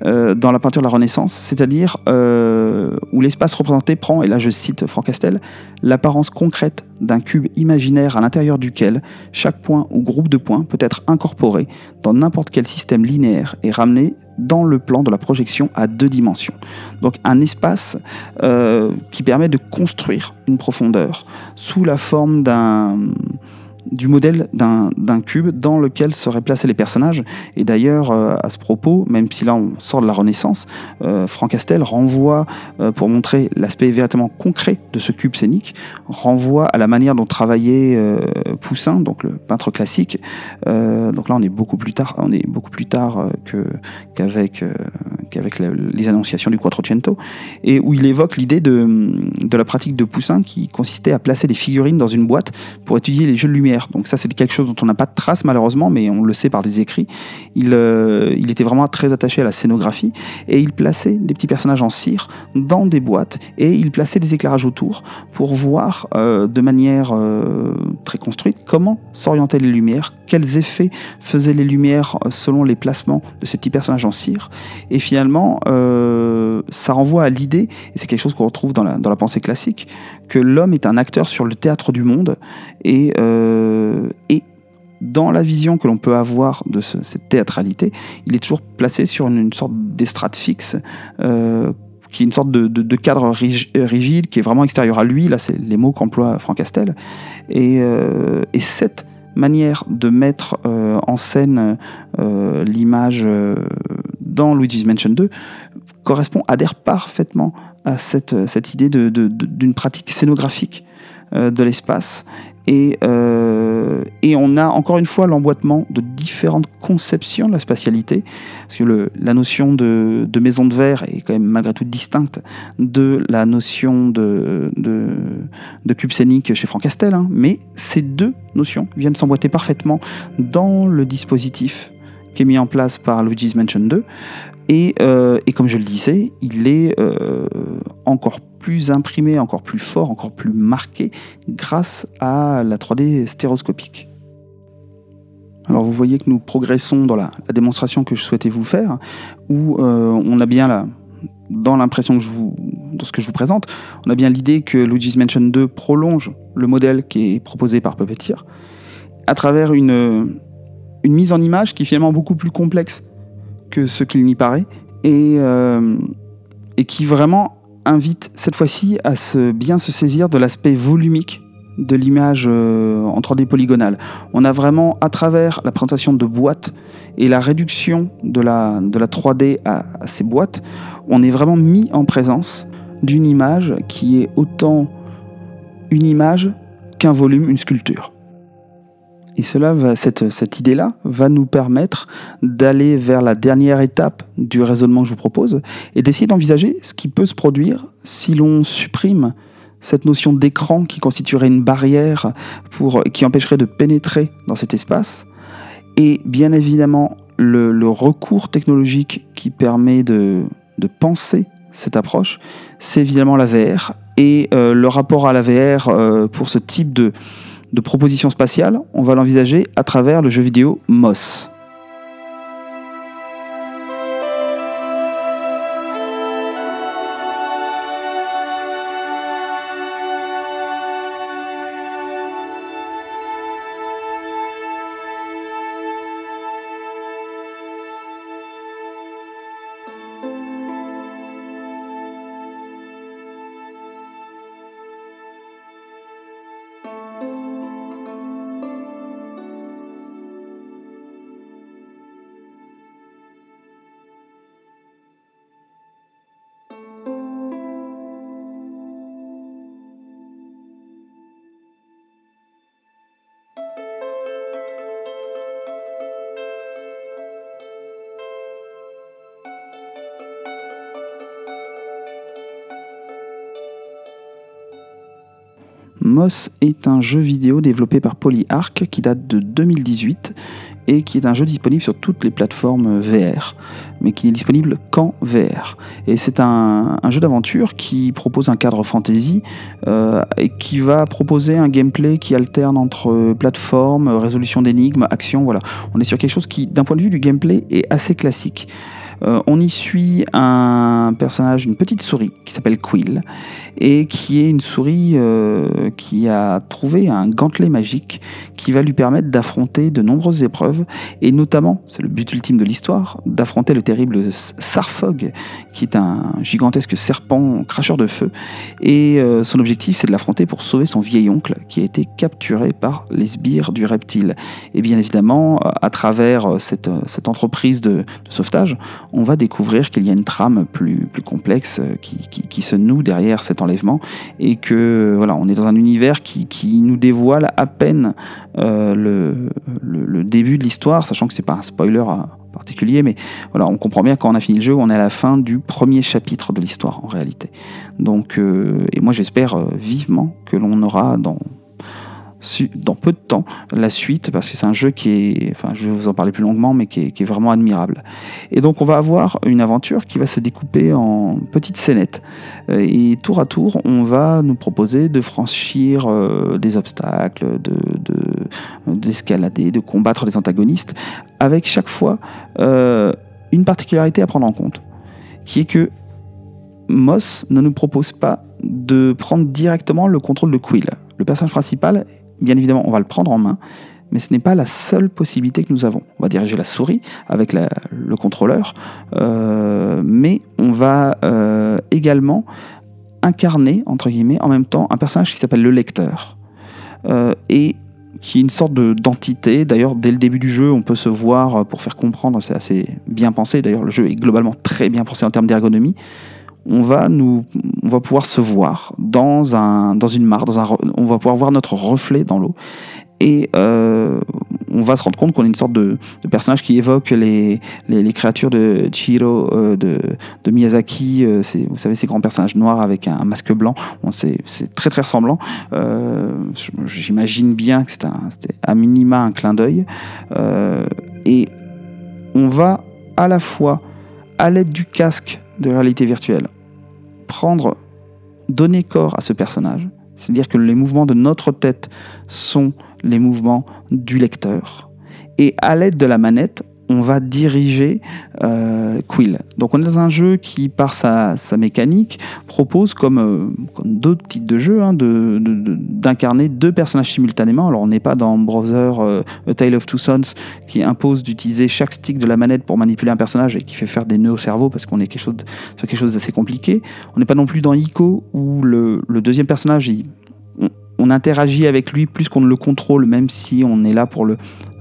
Euh, dans la peinture de la Renaissance, c'est-à-dire euh, où l'espace représenté prend, et là je cite Franck Castel, l'apparence concrète d'un cube imaginaire à l'intérieur duquel chaque point ou groupe de points peut être incorporé dans n'importe quel système linéaire et ramené dans le plan de la projection à deux dimensions. Donc un espace euh, qui permet de construire une profondeur sous la forme d'un du modèle d'un cube dans lequel seraient placés les personnages. Et d'ailleurs, euh, à ce propos, même si là on sort de la Renaissance, euh, Franck Castel renvoie, euh, pour montrer l'aspect véritablement concret de ce cube scénique, renvoie à la manière dont travaillait Poussin, donc le peintre classique. donc là, on est beaucoup plus tard, on est beaucoup plus tard qu'avec qu'avec les annonciations du Quattrocento, et où il évoque l'idée de, de la pratique de Poussin qui consistait à placer des figurines dans une boîte pour étudier les jeux de lumière donc ça, c'est quelque chose dont on n'a pas de trace malheureusement, mais on le sait par des écrits. Il, euh, il était vraiment très attaché à la scénographie et il plaçait des petits personnages en cire dans des boîtes et il plaçait des éclairages autour pour voir euh, de manière euh, très construite comment s'orientaient les lumières, quels effets faisaient les lumières selon les placements de ces petits personnages en cire. Et finalement, ça renvoie à l'idée, et c'est quelque chose qu'on retrouve dans la, dans la pensée classique, que l'homme est un acteur sur le théâtre du monde et, euh, et dans la vision que l'on peut avoir de cette théâtralité, il est toujours placé sur une, sorte d'estrade fixe. Euh, qui est une sorte de, cadre rigide qui est vraiment extérieur à lui. Là, c'est les mots qu'emploie Franck Castel. Et, euh, et, cette manière de mettre en scène l'image dans Luigi's Mansion 2 correspond, adhère parfaitement à cette, idée d'une pratique scénographique euh, de l'espace Et, euh, et on a encore une fois l'emboîtement de différentes conceptions de la spatialité, parce que la notion de, maison de verre est quand même malgré tout distincte de la notion de, de, cube scénique chez Franck Castel, hein. mais ces deux notions viennent s'emboîter parfaitement dans le dispositif qui est mis en place par Luigi's Mansion 2. Et, euh, et comme je le disais, il est euh, encore plus imprimé, encore plus fort, encore plus marqué grâce à la 3D stéréoscopique. Alors vous voyez que nous progressons dans la, démonstration que je souhaitais vous faire, où euh, on a bien là, dans l'impression que je vous, dans ce que je vous présente, on a bien l'idée que Luigi's Mansion 2 prolonge le modèle qui est proposé par Puppeteer à travers une mise en image qui est finalement beaucoup plus complexe que ce qu'il n'y paraît et, euh, et qui vraiment invite cette fois-ci à se, bien se saisir de l'aspect volumique de l'image euh, en 3D polygonale. On a vraiment, à travers la présentation de boîtes et la réduction de la, de la 3D à, ces boîtes, on est vraiment mis en présence d'une image qui est autant une image qu'un volume, une sculpture. Et cela va, cette, idée-là va nous permettre d'aller vers la dernière étape du raisonnement que je vous propose et d'essayer d'envisager ce qui peut se produire si l'on supprime cette notion d'écran qui constituerait une barrière pour, qui empêcherait de pénétrer dans cet espace. Et bien évidemment, le, recours technologique qui permet de, de penser cette approche, c'est évidemment la VR. Et euh, le rapport à la VR euh, pour ce type de, de proposition spatiale, on va l'envisager à travers le jeu vidéo Moss. Est un jeu vidéo développé par PolyArc qui date de 2018 et qui est un jeu disponible sur toutes les plateformes VR, mais qui n'est disponible qu'en VR. Et c'est un, jeu d'aventure qui propose un cadre fantasy euh, et qui va proposer un gameplay qui alterne entre plateforme, résolution d'énigmes, action. Voilà, on est sur quelque chose qui, d'un point de vue du gameplay, est assez classique. Euh, on y suit un personnage, une petite souris qui s'appelle Quill et qui est une souris euh, qui a trouvé un gantelet magique qui va lui permettre d'affronter de nombreuses épreuves et notamment, c'est le but ultime de l'histoire, d'affronter le terrible Sarfog qui est un gigantesque serpent cracheur de feu et euh, son objectif c'est de l'affronter pour sauver son vieil oncle qui a été capturé par les sbires du reptile. Et bien évidemment, à travers cette, entreprise de sauvetage, on va découvrir qu'il y a une trame plus, complexe euh, qui, se noue derrière cet enlèvement et que voilà, on est dans un univers qui, nous dévoile à peine euh, le, début de l'histoire, sachant que c'est pas un spoiler euh, particulier, mais voilà, on comprend bien quand on a fini le jeu, on est à la fin du premier chapitre de l'histoire en réalité. Donc, et moi j'espère vivement que l'on aura dans dans peu de temps la suite parce que c'est un jeu qui est, enfin je vais vous en parler plus longuement, mais qui est, vraiment admirable. Et donc on va avoir une aventure qui va se découper en petites scénettes euh, et tour à tour on va nous proposer de franchir euh, des obstacles, d'escalader, de, de, combattre les antagonistes avec chaque fois euh, une particularité à prendre en compte qui est que Moss ne nous propose pas de prendre directement le contrôle de Quill. Le personnage principal bien évidemment, on va le prendre en main, mais ce n'est pas la seule possibilité que nous avons. On va diriger la souris avec le contrôleur, euh, mais on va euh, également incarner, entre guillemets, en même temps, un personnage qui s'appelle le lecteur. Euh, et qui est une sorte d'entité. D'ailleurs, dès le début du jeu, on peut se voir pour faire comprendre, c'est assez bien pensé. D'ailleurs, le jeu est globalement très bien pensé en termes d'ergonomie. On va nous, on va pouvoir se voir dans un, dans une mare, dans un, on va pouvoir voir notre reflet dans l'eau et euh, on va se rendre compte qu'on est une sorte de, personnage qui évoque les, les, créatures de Chihiro euh, de, Miyazaki. Euh, vous savez, ces grands personnages noirs avec un, masque blanc. c'est, très très ressemblant. j'imagine bien que c'était, à minima un clin d'œil. et on va à la fois, à l'aide du casque de réalité virtuelle, prendre, donner corps à ce personnage. C'est-à-dire que les mouvements de notre tête sont les mouvements du lecteur. Et à l'aide de la manette, on va diriger euh, Quill. Donc on est dans un jeu qui, par sa, mécanique, propose comme, euh, d'autres types de jeux, hein, d'incarner deux personnages simultanément. Alors on n'est pas dans Browser euh, A Tale of Two Sons qui impose d'utiliser chaque stick de la manette pour manipuler un personnage et qui fait faire des nœuds au cerveau parce qu'on est quelque chose, sur quelque chose d'assez compliqué. On n'est pas non plus dans Ico où le, deuxième personnage, on interagit avec lui plus qu'on ne le contrôle, même si on est là pour le,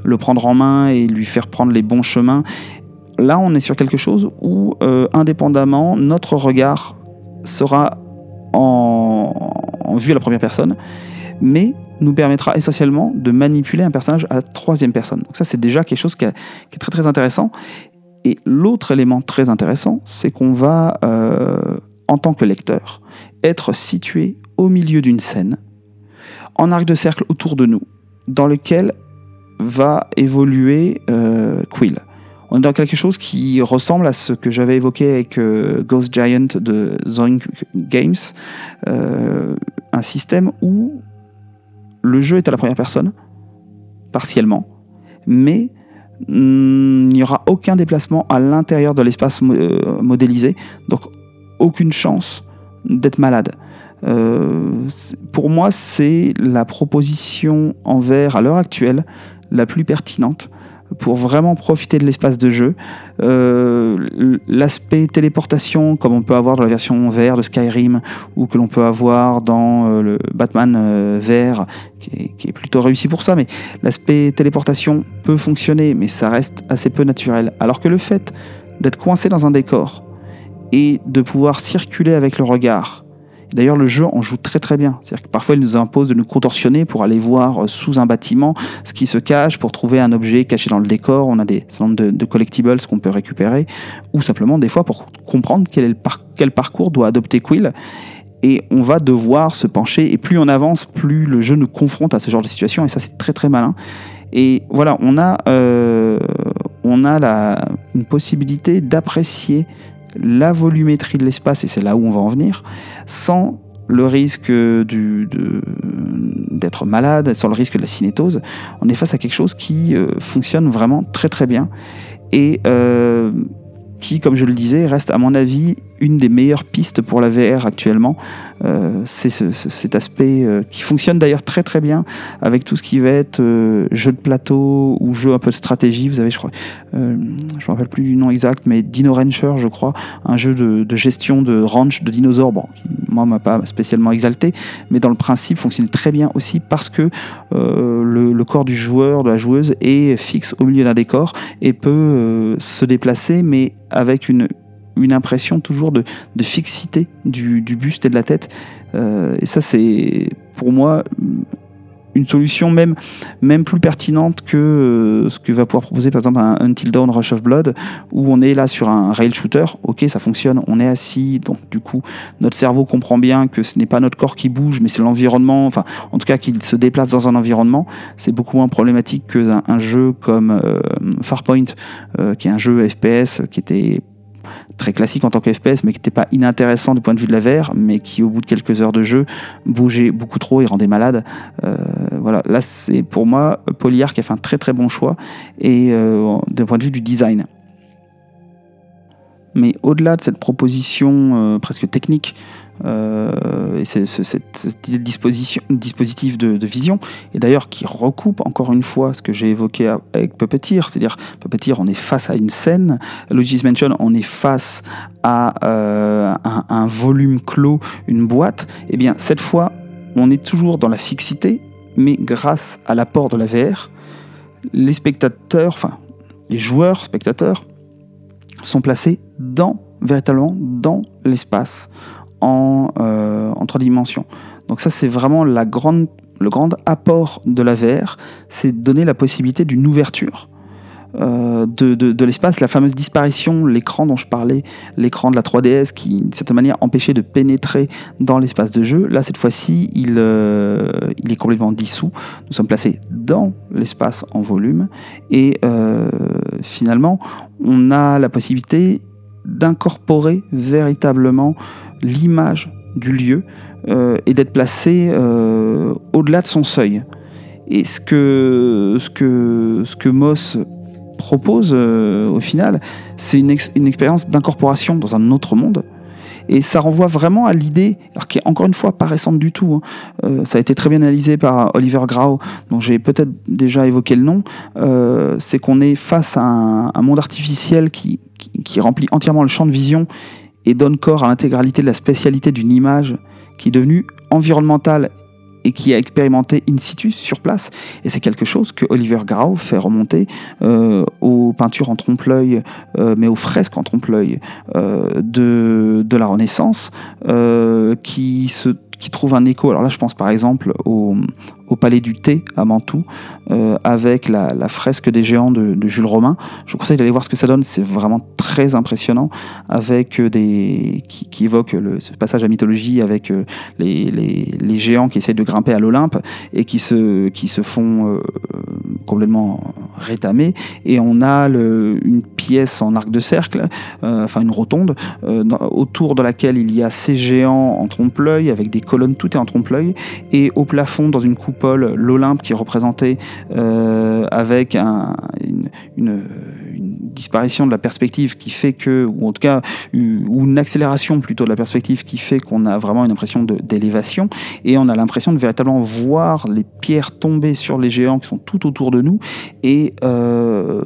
le prendre en main et lui faire prendre les bons chemins. Là, on est sur quelque chose où, euh, indépendamment, notre regard sera en, vue à la première personne, mais nous permettra essentiellement de manipuler un personnage à la troisième personne. Donc ça, c'est déjà quelque chose qui, est très très intéressant. Et l'autre élément très intéressant, c'est qu'on va, euh, en tant que lecteur, être situé au milieu d'une scène en arc de cercle autour de nous, dans lequel va évoluer euh, Quill. On est dans quelque chose qui ressemble à ce que j'avais évoqué avec euh, Ghost Giant de Zoink Games, euh, un système où le jeu est à la première personne, partiellement, mais mm, il n'y aura aucun déplacement à l'intérieur de l'espace modélisé, donc aucune chance d'être malade. Pour moi, c'est la proposition en vert à l'heure actuelle la plus pertinente pour vraiment profiter de l'espace de jeu. Euh, l'aspect téléportation, comme on peut avoir dans la version vert de Skyrim, ou que l'on peut avoir dans euh, le Batman vert, qui est, plutôt réussi pour ça, mais l'aspect téléportation peut fonctionner, mais ça reste assez peu naturel. Alors que le fait d'être coincé dans un décor et de pouvoir circuler avec le regard, D'ailleurs, le jeu en joue très très bien. C'est-à-dire que parfois, il nous impose de nous contorsionner pour aller voir euh, sous un bâtiment ce qui se cache, pour trouver un objet caché dans le décor. On a des certain nombre de, collectibles qu'on peut récupérer, ou simplement des fois pour comprendre quel, parcours doit adopter Quill. Et on va devoir se pencher, et plus on avance, plus le jeu nous confronte à ce genre de situation, et ça c'est très très malin. Et voilà, on a, euh, on a la, une possibilité d'apprécier la volumétrie de l'espace, et c'est là où on va en venir, sans le risque d'être malade, sans le risque de la cinétose, on est face à quelque chose qui euh, fonctionne vraiment très très bien. Et euh, qui, comme je le disais, reste à mon avis une des meilleures pistes pour la VR actuellement. Euh, c'est cet aspect euh, qui fonctionne d'ailleurs très très bien avec tout ce qui va être euh, jeu de plateau ou jeu un peu de stratégie. Vous avez, je crois, je me rappelle plus du nom exact, mais Dino Rancher, je crois, un jeu de, gestion de ranch de dinosaures. Bon, moi, m'a pas spécialement exalté, mais dans le principe fonctionne très bien aussi parce que le, le, corps du joueur, de la joueuse, est fixe au milieu d'un décor et peut se déplacer, mais avec une, une impression toujours de, fixité du, buste et de la tête. Euh, et ça, c'est pour moi une solution même, même plus pertinente que euh, ce que va pouvoir proposer par exemple un Until Dawn Rush of Blood, où on est là sur un rail shooter, ok ça fonctionne, on est assis, donc du coup notre cerveau comprend bien que ce n'est pas notre corps qui bouge, mais c'est l'environnement, enfin en tout cas qu'il se déplace dans un environnement, c'est beaucoup moins problématique qu'un un jeu comme euh, Farpoint, qui est un jeu FPS qui était très classique en tant que FPS, mais qui n'était pas inintéressant du point de vue de la VR, mais qui au bout de quelques heures de jeu bougeait beaucoup trop et rendait malade. Euh, voilà, là c'est pour moi Polyar qui a fait un très très bon choix et euh, d'un point de vue du design. Mais au-delà de cette proposition euh, presque technique et c'est, cette dispositif de, vision, et d'ailleurs qui recoupe encore une fois ce que j'ai évoqué avec Puppeteer, c'est-à-dire Puppeteer, on est face à une scène, Luigi's Mansion, on est face à euh, un, volume clos, une boîte, et eh bien cette fois, on est toujours dans la fixité, mais grâce à l'apport de la VR, les spectateurs, enfin les joueurs, spectateurs, sont placés dans véritablement dans l'espace en, euh, trois dimensions. Donc ça, c'est vraiment le grand apport de la VR, c'est donner la possibilité d'une ouverture euh, de, l'espace, la fameuse disparition, l'écran dont je parlais, l'écran de la 3DS qui, d'une certaine manière, empêchait de pénétrer dans l'espace de jeu. Là, cette fois-ci, il, euh, est complètement dissous. Nous sommes placés dans l'espace en volume et finalement, on a la possibilité d'incorporer véritablement l'image du lieu et d'être placé au-delà de son seuil. Et ce que, ce que, ce que Moss propose euh, au final, c'est une, une expérience d'incorporation dans un autre monde. Et ça renvoie vraiment à l'idée, qui est encore une fois pas récente du tout, hein. euh, ça a été très bien analysé par Oliver Grau, dont j'ai peut-être déjà évoqué le nom, euh, c'est qu'on est face à un, monde artificiel qui, qui, remplit entièrement le champ de vision et donne corps à l'intégralité de la spécialité d'une image qui est devenue environnementale et qui a expérimenté in situ sur place. Et c'est quelque chose que Oliver Grau fait remonter euh, aux peintures en trompe-l'œil, euh, mais aux fresques en trompe-l'œil euh, de, de, la Renaissance, qui se qui trouve un écho. Alors là, je pense par exemple au, au Palais du Thé à Mantoue, euh, avec la, fresque des géants de, Jules Romain. Je vous conseille d'aller voir ce que ça donne, c'est vraiment très impressionnant, avec euh, des qui, évoque le, ce passage à mythologie avec euh, les, les, géants qui essayent de grimper à l'Olympe et qui se, qui se font complètement rétamer. Et on a une pièce en arc de cercle, enfin une rotonde, autour de laquelle il y a ces géants en trompe-l'œil, avec des colonnes, tout est en trompe-l'œil, et au plafond, dans une coupe Paul, l'Olympe qui est représenté euh, avec une, disparition de la perspective qui fait que, ou en tout cas, ou une accélération plutôt de la perspective qui fait qu'on a vraiment une impression d'élévation. Et on a l'impression de véritablement voir les pierres tomber sur les géants qui sont tout autour de nous. Et euh,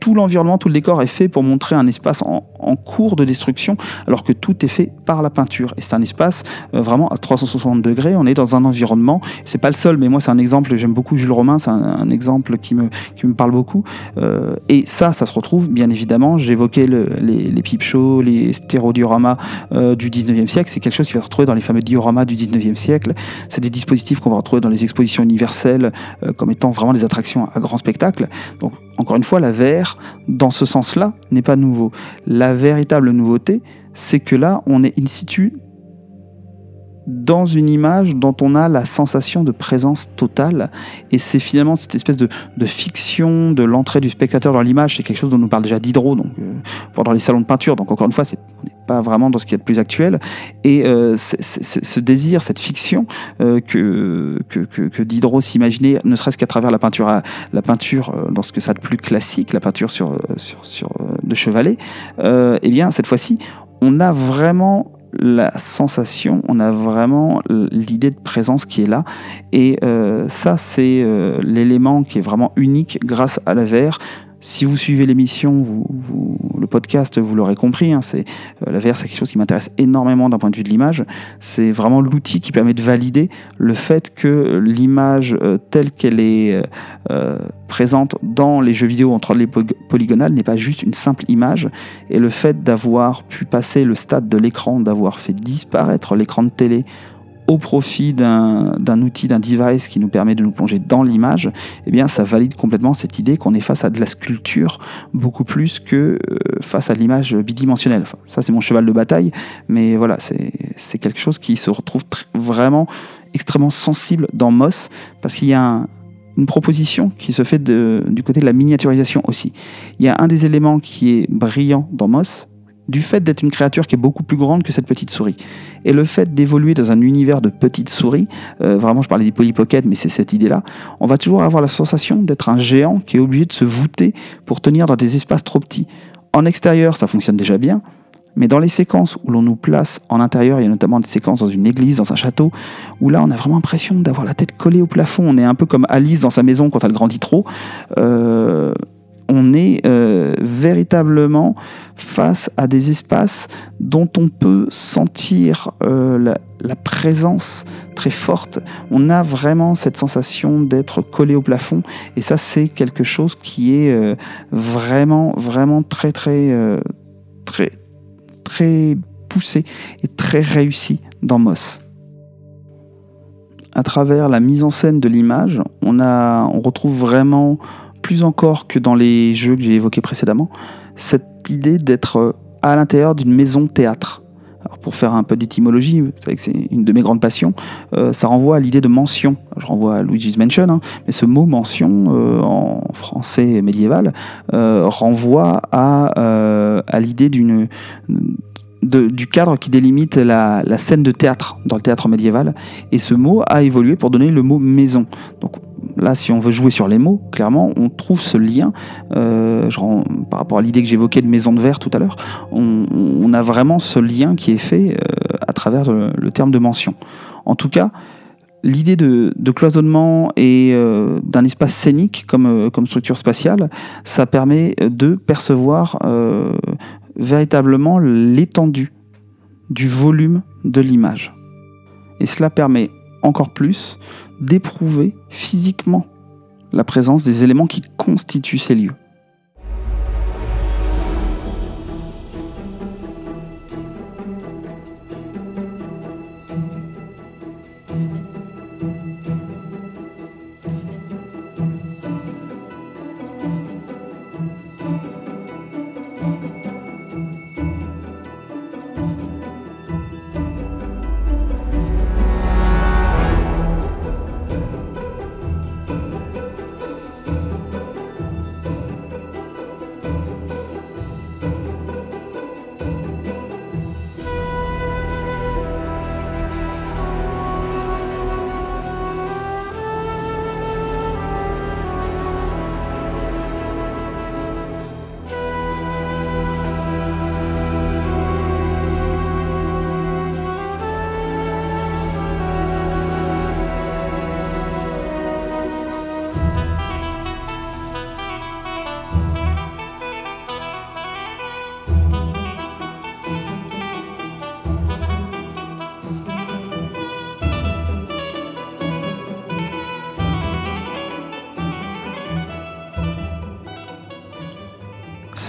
tout, l'environnement, tout le décor est fait pour montrer un espace en, cours de destruction, alors que tout est fait par la peinture. Et c'est un espace euh, vraiment à 360 degrés. On est dans un environnement. C'est pas le seul, mais moi c'est un exemple. J'aime beaucoup Jules Romain. C'est un, exemple qui me qui me parle beaucoup. Euh, et ça, ça se retrouve bien évidemment. J'évoquais le, les, les shows, les stéréodioramas euh, du 19e siècle. C'est quelque chose qui va se retrouver dans les fameux dioramas du 19e siècle. C'est des dispositifs qu'on va retrouver dans les expositions universelles comme étant vraiment des attractions à grand spectacle. Donc encore une fois, la VR, dans ce sens-là, n'est pas nouveau. La véritable nouveauté, c'est que là, on est in situ dans une image dont on a la sensation de présence totale. Et c'est finalement cette espèce de, fiction de l'entrée du spectateur dans l'image. C'est quelque chose dont nous parle déjà Diderot euh, pendant les salons de peinture. Donc encore une fois, on n'est pas vraiment dans ce qui est le plus actuel. Et euh, ce désir, cette fiction euh, que, Diderot s'imaginait, ne serait-ce qu'à travers la peinture, la peinture dans ce que ça de plus classique, la peinture sur de chevalet, eh bien cette fois-ci, on a vraiment la sensation, on a vraiment l'idée de présence qui est là. Et euh, ça, c'est euh, l'élément qui est vraiment unique grâce à la VR. Si vous suivez l'émission, vous, le podcast, vous l'aurez compris, hein, c'est, euh, la VR, c'est quelque chose qui m'intéresse énormément d'un point de vue de l'image. C'est vraiment l'outil qui permet de valider le fait que l'image euh, telle qu'elle est euh, présente dans les jeux vidéo en 3D polygonal n'est pas juste une simple image. Et le fait d'avoir pu passer le stade de l'écran, d'avoir fait disparaître l'écran de télé au profit d'un outil, d'un device qui nous permet de nous plonger dans l'image, eh bien, ça valide complètement cette idée qu'on est face à de la sculpture beaucoup plus que euh, face à l'image bidimensionnelle. ça, c'est mon cheval de bataille, mais voilà, c'est quelque chose qui se retrouve vraiment extrêmement sensible dans Moss parce qu'il y a une proposition qui se fait du côté de la miniaturisation aussi. Il y a un des éléments qui est brillant dans Moss, du fait d'être une créature qui est beaucoup plus grande que cette petite souris. Et le fait d'évoluer dans un univers de petites souris, euh, vraiment je parlais des polypockets, mais c'est cette idée-là, on va toujours avoir la sensation d'être un géant qui est obligé de se voûter pour tenir dans des espaces trop petits. En extérieur, ça fonctionne déjà bien, mais dans les séquences où l'on nous place en intérieur, il y a notamment des séquences dans une église, dans un château, où là on a vraiment l'impression d'avoir la tête collée au plafond. On est un peu comme Alice dans sa maison quand elle grandit trop. Euh, on est euh, véritablement face à des espaces dont on peut sentir euh, la, présence très forte. On a vraiment cette sensation d'être collé au plafond et ça c'est quelque chose qui est euh, vraiment vraiment très très très, très poussé et très réussi dans Moss. À travers la mise en scène de l'image, on, on retrouve vraiment, plus encore que dans les jeux que j'ai évoqués précédemment, cette idée d'être à l'intérieur d'une maison théâtre. Alors pour faire un peu d'étymologie, c'est une de mes grandes passions, euh, ça renvoie à l'idée de mention. Je renvoie à Luigi's Mansion, hein, mais ce mot mention euh, en français médiéval euh, renvoie à, l'idée du cadre qui délimite la, scène de théâtre dans le théâtre médiéval. Et ce mot a évolué pour donner le mot maison. Là, si on veut jouer sur les mots, clairement, on trouve ce lien, euh, par rapport à l'idée que j'évoquais de maison de verre tout à l'heure, on, a vraiment ce lien qui est fait euh, à travers le, terme de mention. En tout cas, l'idée de, cloisonnement et euh, d'un espace scénique comme, comme structure spatiale, ça permet de percevoir véritablement l'étendue du volume de l'image. Et cela permet encore plus d'éprouver physiquement la présence des éléments qui constituent ces lieux.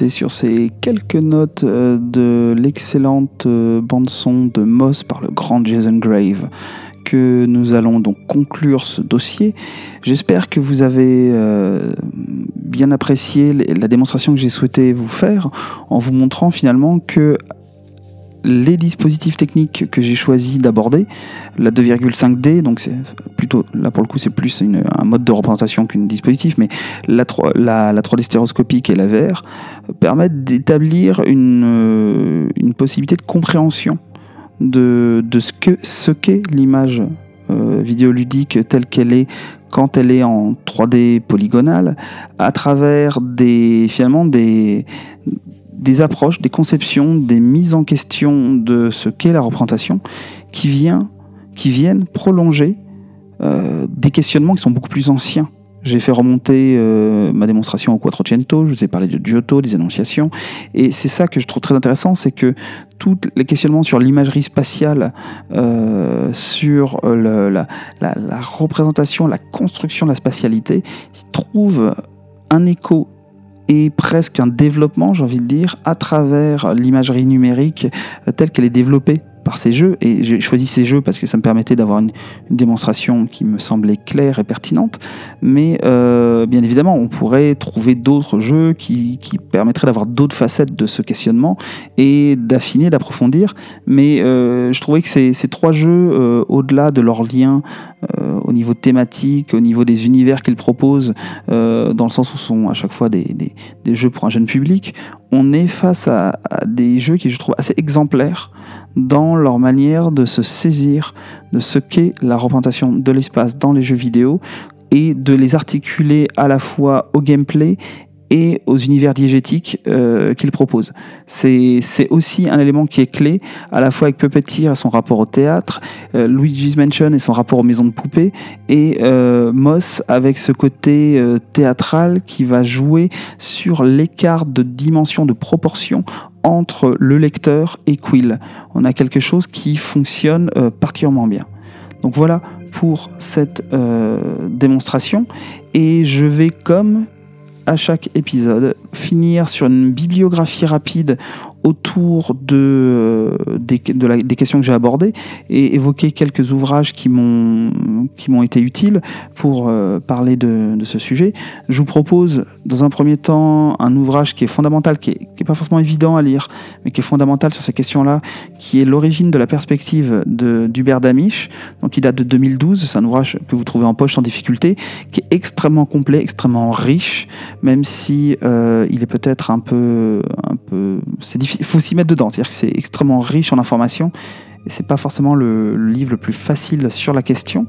C'est sur ces quelques notes euh, de l'excellente euh, bande-son de Moss par le grand Jason Grave que nous allons donc conclure ce dossier. J'espère que vous avez euh, bien apprécié la démonstration que j'ai souhaité vous faire en vous montrant finalement que les dispositifs techniques que j'ai choisi d'aborder, la 2,5D, donc c'est plutôt, là pour le coup c'est plus un mode de représentation qu'une dispositif, mais la, 3, la, 3D stéréoscopique et la VR permettent d'établir une, euh, une, possibilité de compréhension de, de ce qu'est ce l'image euh, vidéoludique telle qu'elle est quand elle est en 3D polygonale, à travers des, finalement des, des approches, des conceptions, des mises en question de ce qu'est la représentation qui, viennent prolonger euh, des questionnements qui sont beaucoup plus anciens. J'ai fait remonter euh, ma démonstration au Quattrocento, je vous ai parlé de Giotto, des annonciations, et c'est ça que je trouve très intéressant, c'est que tous les questionnements sur l'imagerie spatiale, euh, sur la, la, représentation, la construction de la spatialité, trouvent un écho et presque un développement, j'ai envie de dire, à travers l'imagerie numérique euh, telle qu'elle est développée par ces jeux. Et j'ai choisi ces jeux parce que ça me permettait d'avoir une, démonstration qui me semblait claire et pertinente. Mais euh, bien évidemment, on pourrait trouver d'autres jeux qui, permettraient d'avoir d'autres facettes de ce questionnement et d'affiner, d'approfondir. Mais euh, je trouvais que ces, trois jeux, au-delà de leur lien au niveau thématique, au niveau des univers qu'ils proposent, dans le sens où sont à chaque fois des, jeux pour un jeune public, on est face à, des jeux qui je trouve assez exemplaires dans leur manière de se saisir de ce qu'est la représentation de l'espace dans les jeux vidéo et de les articuler à la fois au gameplay et aux univers diégétiques euh, qu'il propose. C'est aussi un élément qui est clé, à la fois avec Puppeteer et son rapport au théâtre, euh, Luigi's Mansion et son rapport aux maisons de poupées, et euh, Moss avec ce côté euh, théâtral qui va jouer sur l'écart de dimension, de proportion entre le lecteur et Quill. On a quelque chose qui fonctionne particulièrement bien. Donc voilà pour cette démonstration, et je vais comme à chaque épisode finir sur une bibliographie rapide autour de, euh, des, questions que j'ai abordées et évoquer quelques ouvrages qui m'ont été utiles pour euh, parler de, ce sujet. Je vous propose dans un premier temps un ouvrage qui est fondamental, qui est, pas forcément évident à lire, mais qui est fondamental sur ces questions-là, qui est l'origine de la perspective d'Hubert Damisch, donc qui date de 2012. C'est un ouvrage que vous trouvez en poche sans difficulté, qui est extrêmement complet, extrêmement riche, même si euh, il est peut-être un peu un peu c'est difficile il faut s'y mettre dedans. C'est-à-dire que c'est extrêmement riche en informations. Et c'est pas forcément le, livre le plus facile sur la question.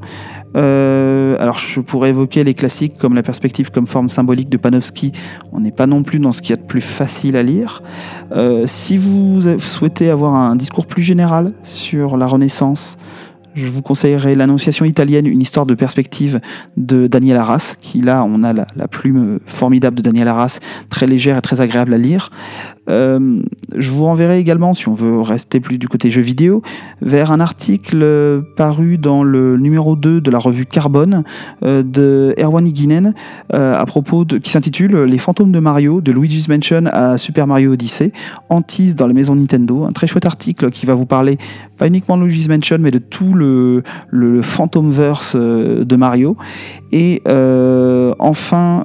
Euh, alors je pourrais évoquer les classiques comme la perspective comme forme symbolique de Panofsky. On n'est pas non plus dans ce qu'il y a de plus facile à lire. Euh, si vous souhaitez avoir un discours plus général sur la Renaissance, je vous conseillerais l'Annonciation italienne, une histoire de perspective de Daniel Arras, qui là, on a la, la plume formidable de Daniel Arras, très légère et très agréable à lire. Euh, je vous renverrai également, si on veut rester plus du côté jeux vidéo, vers un article paru dans le numéro 2 de la revue Carbone euh, de Erwan Higinen euh, à propos de, qui s'intitule Les fantômes de Mario, de Luigi's Mansion à Super Mario Odyssey, Antise dans la maison Nintendo. Un très chouette article qui va vous parler pas uniquement de Luigi's Mansion, mais de tout le, le, le Phantomverse de Mario. Et enfin,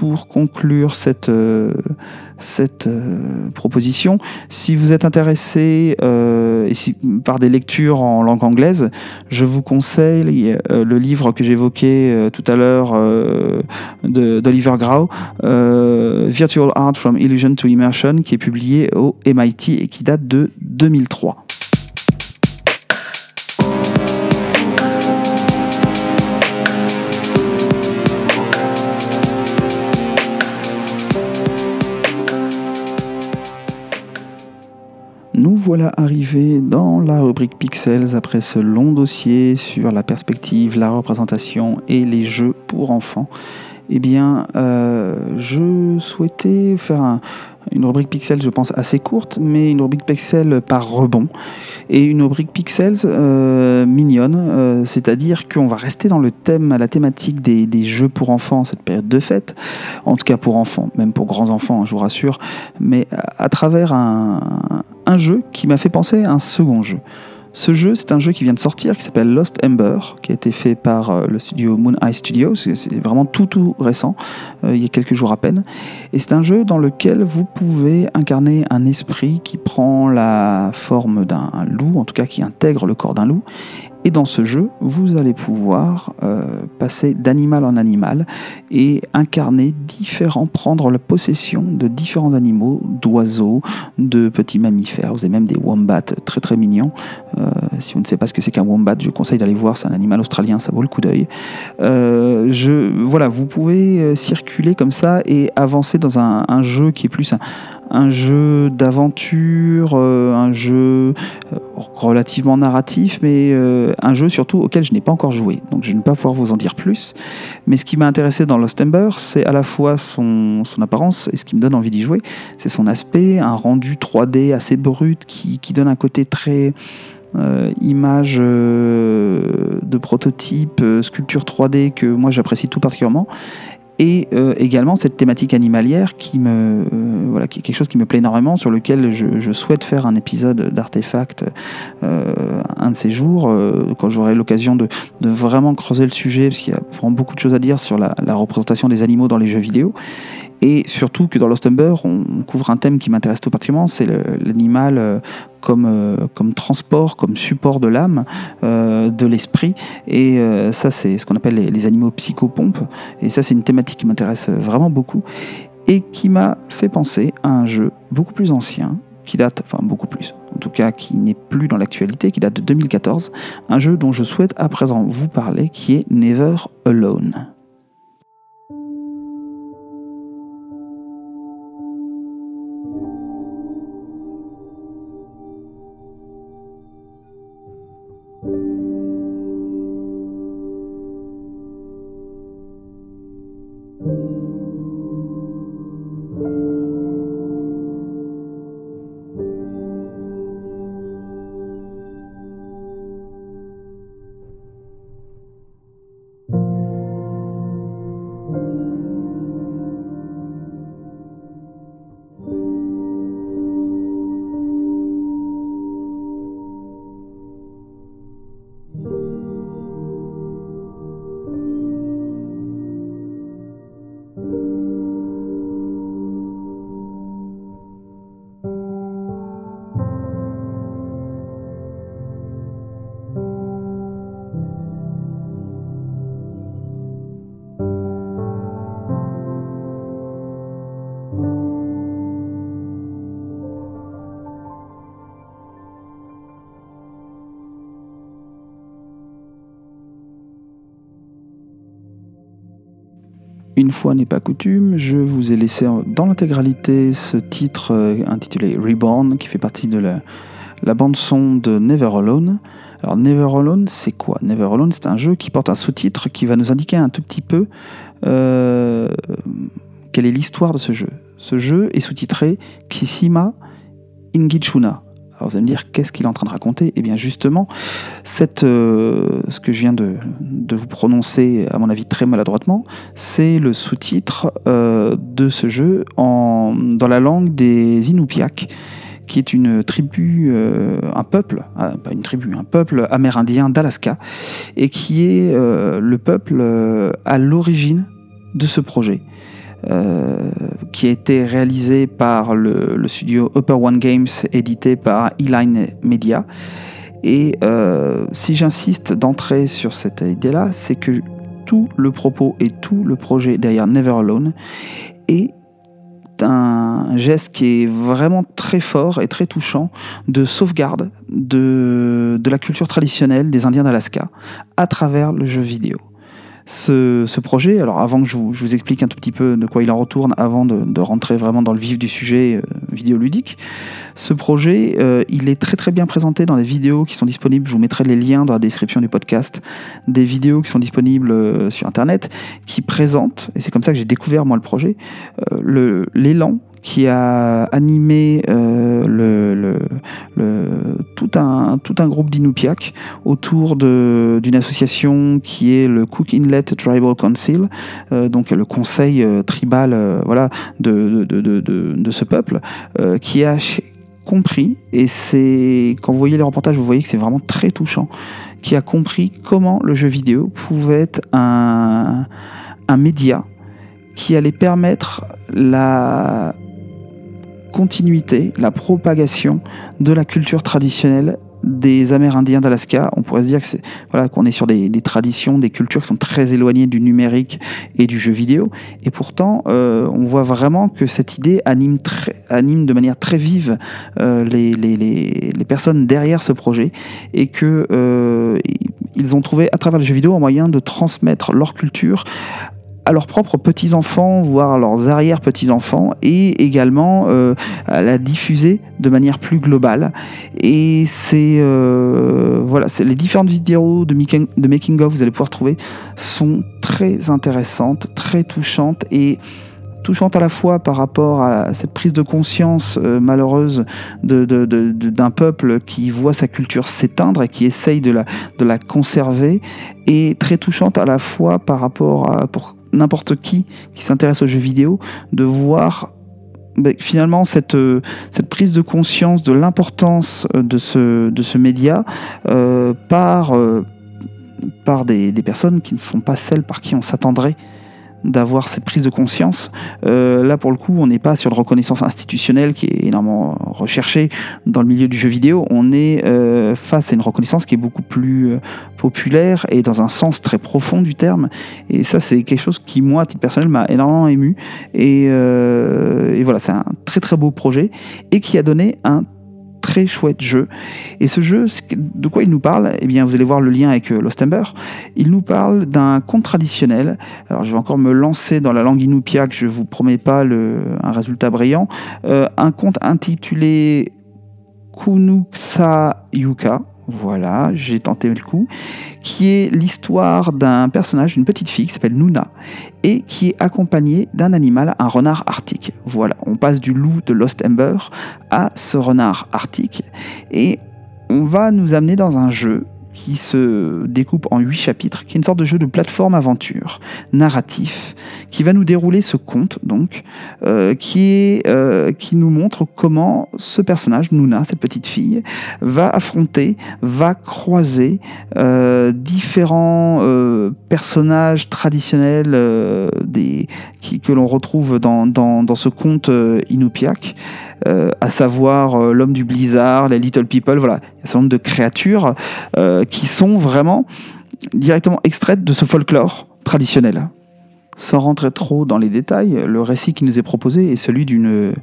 pour conclure cette, euh, cette euh, proposition, si vous êtes intéressé euh, par des lectures en langue anglaise, je vous conseille le livre que j'évoquais tout à l'heure d'Oliver Grau, Virtual Art from Illusion to Immersion, qui est publié au MIT et qui date de 2003. Voilà arrivés dans la rubrique Pixels après ce long dossier sur la perspective, la représentation et les jeux pour enfants. Eh bien, euh, je souhaitais faire une rubrique Pixels, je pense, assez courte, mais une rubrique Pixels par rebond. Et une rubrique Pixels euh, mignonne, euh, c'est-à-dire qu'on va rester dans le thème, la thématique des, jeux pour enfants, cette période de fête, en tout cas pour enfants, même pour grands enfants, je vous rassure, mais à, travers un jeu qui m'a fait penser à un second jeu. Ce jeu, c'est un jeu qui vient de sortir, qui s'appelle Lost Ember, qui a été fait par euh, le studio Moon Eye Studios. C'est vraiment tout tout récent, euh, il y a quelques jours à peine. Et c'est un jeu dans lequel vous pouvez incarner un esprit qui prend la forme d'un loup, en tout cas qui intègre le corps d'un loup, et dans ce jeu, vous allez pouvoir euh, passer d'animal en animal et incarner différents, prendre la possession de différents animaux, d'oiseaux, de petits mammifères. Vous avez même des wombats très très mignons. Euh, si vous ne savez pas ce que c'est qu'un wombat, je conseille d'aller voir. C'est un animal australien, ça vaut le coup d'œil. Euh, voilà, vous pouvez circuler comme ça et avancer dans un, un jeu qui est plus un, un jeu d'aventure, euh, un jeu euh, relativement narratif, mais euh, un jeu surtout auquel je n'ai pas encore joué. Donc je ne vais pas pouvoir vous en dire plus. Mais ce qui m'a intéressé dans Lost Ember, c'est à la fois son, son, apparence et ce qui me donne envie d'y jouer, c'est son aspect, un rendu 3D assez brut qui, qui donne un côté très... Euh, image euh, de prototype, euh, sculpture 3D que moi j'apprécie tout particulièrement et euh, également cette thématique animalière qui me euh, voilà qui est quelque chose qui me plaît énormément sur lequel je, souhaite faire un épisode d'artefact euh, un de ces jours quand j'aurai l'occasion de, vraiment creuser le sujet parce qu'il y a vraiment beaucoup de choses à dire sur la représentation des animaux dans les jeux vidéo et surtout que dans Lost Ember, on couvre un thème qui m'intéresse tout particulièrement, c'est l'animal euh, comme, euh, comme transport, comme support de l'âme, euh, de l'esprit. Et ça, c'est ce qu'on appelle les, animaux psychopompes. Et ça, c'est une thématique qui m'intéresse vraiment beaucoup et qui m'a fait penser à un jeu beaucoup plus ancien, qui date, enfin beaucoup plus, en tout cas qui n'est plus dans l'actualité, qui date de 2014, un jeu dont je souhaite à présent vous parler, qui est Never Alone. N'est pas coutume, je vous ai laissé dans l'intégralité ce titre euh, intitulé Reborn, qui fait partie de la, bande-son de Never Alone. Alors Never Alone, c'est quoi? Never Alone, c'est un jeu qui porte un sous-titre qui va nous indiquer un tout petit peu euh, quelle est l'histoire de ce jeu. Ce jeu est sous-titré Kishima Ingichuna. Vous allez me dire, qu'est-ce qu'il est en train de raconter Eh bien justement, euh, ce que je viens de, vous prononcer, à mon avis très maladroitement, c'est le sous-titre euh, de ce jeu en, dans la langue des Inupiaq, qui est une tribu, euh, un peuple, pas une tribu, un peuple amérindien d'Alaska, et qui est le peuple à l'origine de ce projet. Euh, qui a été réalisé par le, studio Upper One Games, édité par E-Line Media. Et euh, si j'insiste d'entrer sur cette idée-là, c'est que tout le propos et tout le projet derrière Never Alone est un geste qui est vraiment très fort et très touchant de sauvegarde de, de la culture traditionnelle des Indiens d'Alaska à travers le jeu vidéo ce, projet. Alors avant que je vous, explique un tout petit peu de quoi il en retourne, avant de, rentrer vraiment dans le vif du sujet euh, vidéoludique, ce projet, euh, il est très très bien présenté dans les vidéos qui sont disponibles. Je vous mettrai les liens dans la description du podcast, des vidéos qui sont disponibles euh, sur Internet, qui présentent, et c'est comme ça que j'ai découvert moi le projet, l'élan qui a animé euh, tout, un, tout un groupe d'Inupiaq autour d'une association qui est le Cook Inlet Tribal Council, euh, donc le conseil euh, tribal voilà, de, de, de, de, ce peuple, qui a compris, et c'est quand vous voyez les reportages, vous voyez que c'est vraiment très touchant, qui a compris comment le jeu vidéo pouvait être un, un média qui allait permettre la continuité, la propagation de la culture traditionnelle des Amérindiens d'Alaska. On pourrait se dire que voilà qu'on est sur des, traditions, des cultures qui sont très éloignées du numérique et du jeu vidéo. Et pourtant, euh, on voit vraiment que cette idée anime, de manière très vive euh, les, personnes derrière ce projet et que euh, ils ont trouvé à travers le jeu vidéo un moyen de transmettre leur culture à leurs propres petits-enfants, voire leurs arrière-petits-enfants, et également euh, à la diffuser de manière plus globale. Et c'est euh, voilà, c'est les différentes vidéos de making, of, vous allez pouvoir trouver, sont très intéressantes, très touchantes et touchantes à la fois par rapport à cette prise de conscience euh, malheureuse d'un de, peuple qui voit sa culture s'éteindre et qui essaye de la, de la conserver, et très touchante à la fois par rapport à, pour n'importe qui qui s'intéresse aux jeux vidéo de voir ben, finalement cette, euh, cette prise de conscience de l'importance euh, de ce, de ce média euh, par, par des, des, personnes qui ne sont pas celles par qui on s'attendrait d'avoir cette prise de conscience. Euh, là, pour le coup, on n'est pas sur la reconnaissance institutionnelle qui est énormément recherchée dans le milieu du jeu vidéo. On est euh, face à une reconnaissance qui est beaucoup plus euh, populaire et dans un sens très profond du terme. Et ça, c'est quelque chose qui, moi, à titre personnel, m'a énormément ému. Et, et voilà, c'est un très très beau projet et qui a donné un très chouette jeu. Et ce jeu, de quoi il nous parle Eh bien, vous allez voir le lien avec euh, Lost Ember. Il nous parle d'un conte traditionnel. Alors, je vais encore me lancer dans la langue inupiaq, je vous promets pas le, un résultat brillant. Euh, un conte intitulé Kunuksa Yuka. Voilà, j'ai tenté le coup. Qui est l'histoire d'un personnage, d'une petite fille qui s'appelle Nuna et qui est accompagnée d'un animal, un renard arctique. Voilà, on passe du loup de Lost Ember à ce renard arctique et on va nous amener dans un jeu qui se découpe en huit chapitres, qui est une sorte de jeu de plateforme aventure narratif, qui va nous dérouler ce conte donc, euh, qui, est, euh, qui nous montre comment ce personnage, Nuna, cette petite fille, va affronter, va croiser euh, différents personnages traditionnels des, qui, que l'on retrouve dans, dans, dans, ce conte Inupiaq. Euh, à savoir euh, l'homme du blizzard, les little people, voilà, il y a un certain nombre de créatures euh, qui sont vraiment directement extraites de ce folklore traditionnel. Sans rentrer trop dans les détails, le récit qui nous est proposé est celui d'une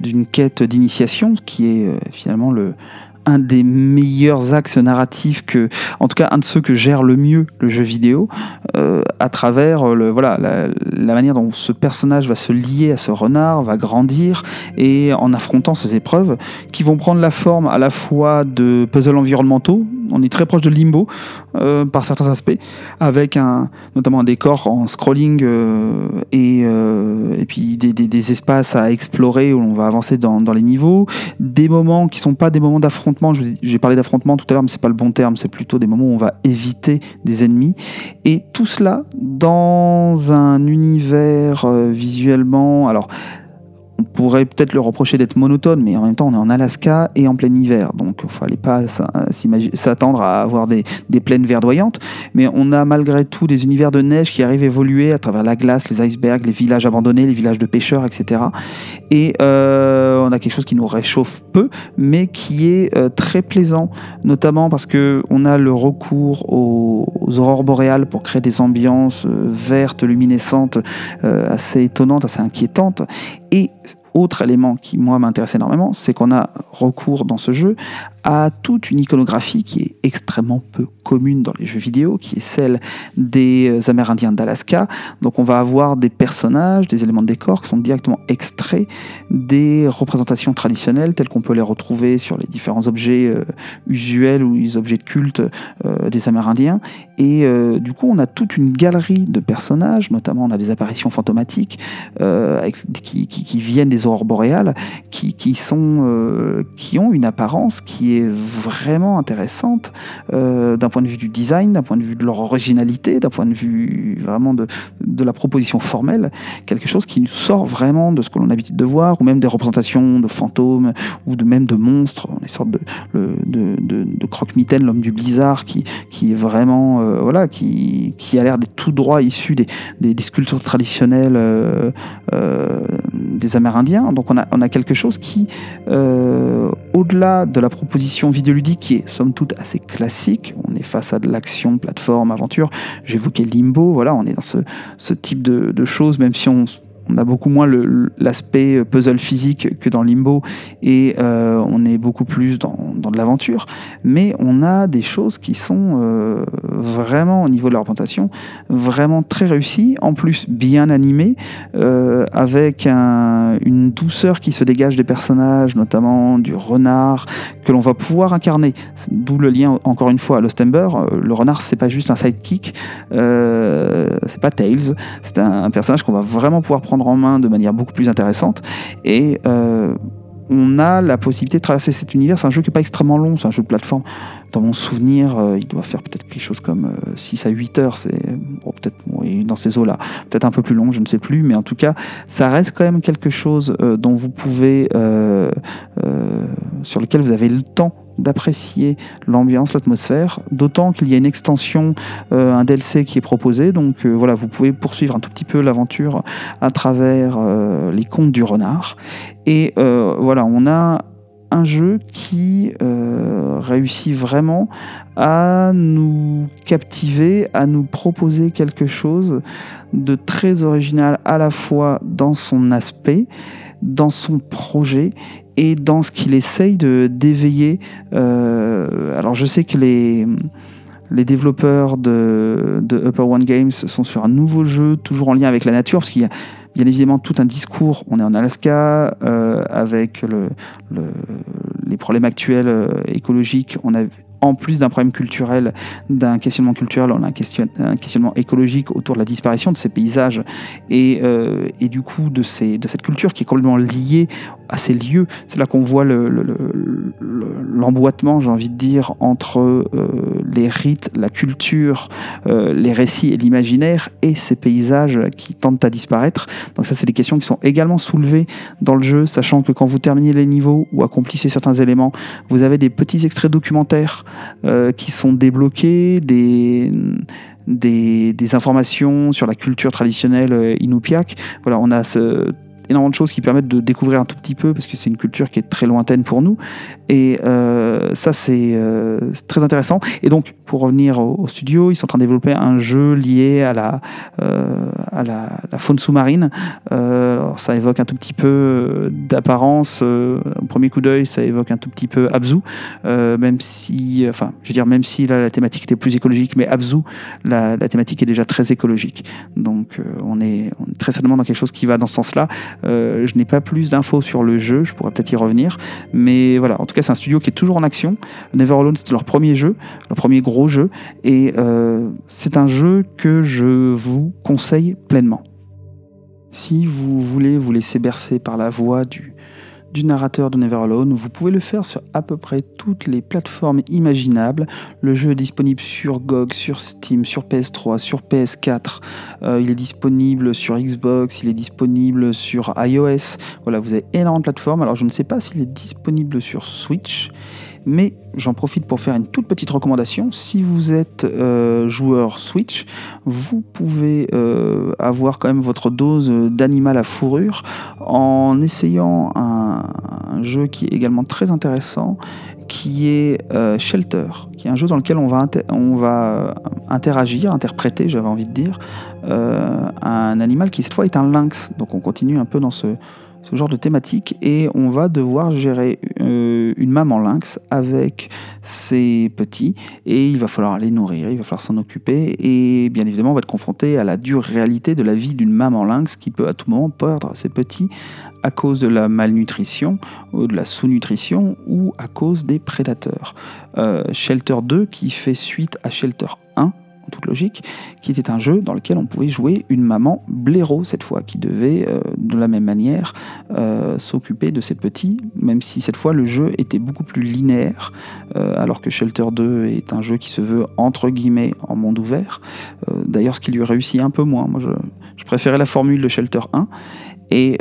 d'une quête d'initiation, qui est finalement le, un des meilleurs axes narratifs que, en tout cas, un de ceux que gère le mieux le jeu vidéo, euh, à travers le, voilà, la, manière dont ce personnage va se lier à ce renard, va grandir, et en affrontant ces épreuves, qui vont prendre la forme à la fois de puzzles environnementaux, on est très proche de Limbo euh, par certains aspects, avec un, notamment un décor en scrolling euh, et, et puis des, espaces à explorer où on va avancer dans, dans les niveaux, des moments qui sont pas des moments d'affrontement, j'ai parlé d'affrontement tout à l'heure, mais c'est pas le bon terme, c'est plutôt des moments où on va éviter des ennemis. Et tout cela dans un univers euh, visuellement. Alors, on pourrait peut-être le reprocher d'être monotone, mais en même temps, on est en Alaska et en plein hiver. Donc, il ne fallait pas s'attendre à avoir des, plaines verdoyantes. Mais on a malgré tout des univers de neige qui arrivent à évoluer à travers la glace, les icebergs, les villages abandonnés, les villages de pêcheurs, etc. Et on a quelque chose qui nous réchauffe peu, mais qui est euh, très plaisant, notamment parce qu'on a le recours aux, aurores boréales pour créer des ambiances euh, vertes, luminescentes, assez étonnantes, assez inquiétantes. Et autre élément qui, moi, m'intéresse énormément, c'est qu'on a recours dans ce jeu à toute une iconographie qui est extrêmement peu commune dans les jeux vidéo, qui est celle des euh, Amérindiens d'Alaska. Donc on va avoir des personnages, des éléments de décor qui sont directement extraits des représentations traditionnelles telles qu'on peut les retrouver sur les différents objets euh, usuels ou les objets de culte euh, des Amérindiens. Et du coup, on a toute une galerie de personnages, notamment on a des apparitions fantomatiques qui, qui, viennent des aurores boréales, qui, qui, sont, qui ont une apparence qui est vraiment intéressante euh, d'un point de vue du design, d'un point de vue de leur originalité, d'un point de vue vraiment de, de, la proposition formelle, quelque chose qui sort vraiment de ce que l'on a l'habitude de voir, ou même des représentations de fantômes, ou de même de monstres, une sorte de, de, de, croque-mitaine, l'homme du blizzard, qui, qui est vraiment, euh, voilà, qui, qui a l'air d'être tout droit issu des, des, sculptures traditionnelles euh, des Amérindiens. Donc on a, quelque chose qui, au-delà de la proposition vidéoludique qui est somme toute assez classique. On est face à de l'action, plateforme, aventure. J'évoquais Limbo, voilà, on est dans ce, ce type de, de choses, même si on on a beaucoup moins l'aspect puzzle physique que dans Limbo et euh, on est beaucoup plus dans, de l'aventure. Mais on a des choses qui sont euh, vraiment au niveau de la représentation vraiment très réussies, en plus bien animées, euh, avec une douceur qui se dégage des personnages, notamment du renard que l'on va pouvoir incarner. D'où le lien encore une fois à Lostember. Le renard c'est pas juste un sidekick, c'est pas Tails, c'est un, un personnage qu'on va vraiment pouvoir prendre en main de manière beaucoup plus intéressante. Et euh, on a la possibilité de traverser cet univers. C'est un jeu qui n'est pas extrêmement long, c'est un jeu de plateforme. Dans mon souvenir, euh, il doit faire peut-être quelque chose comme 6 euh, à 8 heures. C'est peut-être dans ces eaux-là. Peut-être un peu plus long, je ne sais plus. Mais en tout cas, ça reste quand même quelque chose dont vous pouvez, sur lequel vous avez le temps d'apprécier l'ambiance, l'atmosphère, d'autant qu'il y a une extension, euh, un DLC qui est proposé, donc euh, voilà, vous pouvez poursuivre un tout petit peu l'aventure à travers euh, les contes du renard. Et voilà, on a un jeu qui réussit vraiment à nous captiver, à nous proposer quelque chose de très original à la fois dans son aspect, dans son projet et dans ce qu'il essaye de d'éveiller. Euh, alors je sais que les les développeurs de, Upper One Games sont sur un nouveau jeu, toujours en lien avec la nature, parce qu'il y a bien évidemment tout un discours. On est en Alaska, euh, avec le, les problèmes actuels euh, écologiques. On a en plus d'un problème culturel, d'un questionnement culturel, on a un, questionnement écologique autour de la disparition de ces paysages et, euh, du coup de, de cette culture qui est complètement liée à ces lieux. C'est là qu'on voit l'emboîtement, j'ai envie de dire, entre euh, les rites, la culture, euh, les récits et l'imaginaire et ces paysages qui tentent à disparaître. Donc ça, c'est des questions qui sont également soulevées dans le jeu, sachant que quand vous terminez les niveaux ou accomplissez certains éléments, vous avez des petits extraits documentaires euh, qui sont débloqués, des... Des, informations sur la culture traditionnelle inupiaq. Voilà, on a ce, énormément de choses qui permettent de découvrir un tout petit peu, parce que c'est une culture qui est très lointaine pour nous. Et ça, c'est très intéressant. Et donc, pour revenir au, studio, ils sont en train de développer un jeu lié à la, à la, faune sous-marine. alors, ça évoque un tout petit peu d'apparence. au premier coup d'œil, ça évoque un tout petit peu Abzu, même si, enfin, je veux dire, même si là, la thématique était plus écologique, mais Abzu, la, thématique est déjà très écologique. Donc euh, on, est, très certainement dans quelque chose qui va dans ce sens-là. Euh, je n'ai pas plus d'infos sur le jeu, je pourrais peut-être y revenir. Mais voilà, en tout cas c'est un studio qui est toujours en action. Never Alone c'était leur premier jeu, leur premier gros jeu. Et euh, c'est un jeu que je vous conseille pleinement. Si vous voulez vous laisser bercer par la voix du, du narrateur de Never Alone. Vous pouvez le faire sur à peu près toutes les plateformes imaginables. Le jeu est disponible sur GOG, sur Steam, sur PS3, sur PS4. Euh, il est disponible sur Xbox, il est disponible sur iOS. Voilà, vous avez énormément de plateformes. Alors je ne sais pas s'il est disponible sur Switch. Mais j'en profite pour faire une toute petite recommandation. Si vous êtes euh, joueur Switch, vous pouvez euh, avoir quand même votre dose d'animal à fourrure en essayant un, jeu qui est également très intéressant, qui est euh, Shelter, qui est un jeu dans lequel on va interagir, interpréter, j'avais envie de dire, un animal qui cette fois est un lynx. Donc on continue un peu dans ce ce genre de thématique et on va devoir gérer euh, une maman lynx avec ses petits et il va falloir les nourrir, il va falloir s'en occuper et bien évidemment on va être confronté à la dure réalité de la vie d'une maman lynx qui peut à tout moment perdre ses petits à cause de la malnutrition ou de la sous-nutrition ou à cause des prédateurs. Euh, Shelter 2 qui fait suite à Shelter 1 en toute logique, qui était un jeu dans lequel on pouvait jouer une maman blaireau cette fois, qui devait euh, de la même manière euh, s'occuper de ses petits, même si cette fois le jeu était beaucoup plus linéaire, euh, alors que Shelter 2 est un jeu qui se veut entre guillemets en monde ouvert. D'ailleurs, ce qui lui réussit un peu moins. Moi, je, je préférais la formule de Shelter 1. Et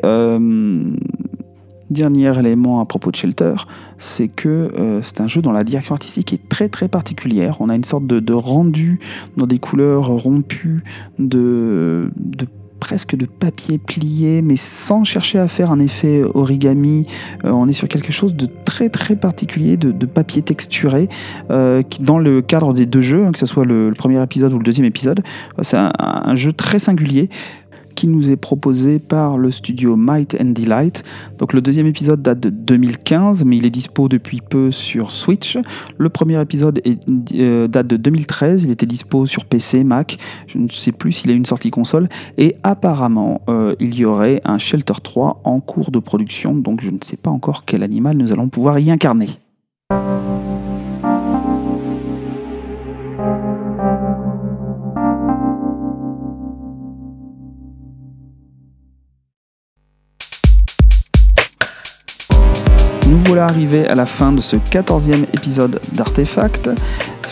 Dernier élément à propos de Shelter, c'est que euh, c'est un jeu dont la direction artistique est très très particulière. On a une sorte de, rendu dans des couleurs rompues, de, presque de papier plié, mais sans chercher à faire un effet origami. Euh, on est sur quelque chose de très très particulier, de, papier texturé, euh, dans le cadre des deux jeux, hein, que ce soit le, premier épisode ou le deuxième épisode, c'est un, jeu très singulier qui nous est proposé par le studio Might and Delight. Donc le deuxième épisode date de 2015, mais il est dispo depuis peu sur Switch. Le premier épisode euh, date de 2013, il était dispo sur PC, Mac. Je ne sais plus s'il a une sortie console. Et apparemment, euh, il y aurait un Shelter 3 en cours de production, donc je ne sais pas encore quel animal nous allons pouvoir y incarner. Arrivés à la fin de ce 14e épisode d'Artefact.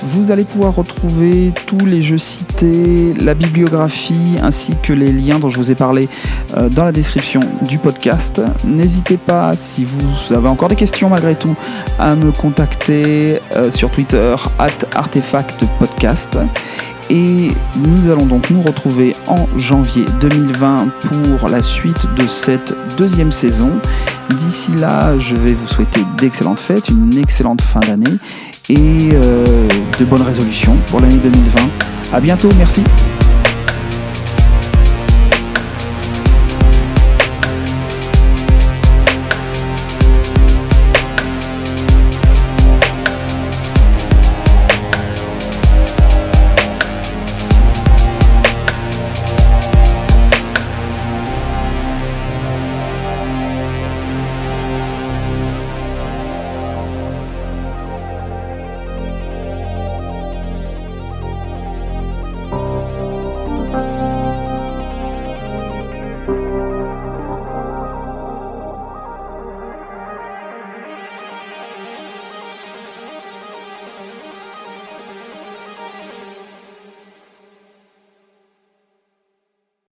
Vous allez pouvoir retrouver tous les jeux cités, la bibliographie ainsi que les liens dont je vous ai parlé euh, dans la description du podcast. N'hésitez pas, si vous avez encore des questions malgré tout, à me contacter euh, sur Twitter, at artefactpodcast. Et nous allons donc nous retrouver en janvier 2020 pour la suite de cette deuxième saison. D'ici là, je vais vous souhaiter d'excellentes fêtes, une excellente fin d'année et euh, de bonnes résolutions pour l'année 2020. A bientôt, merci.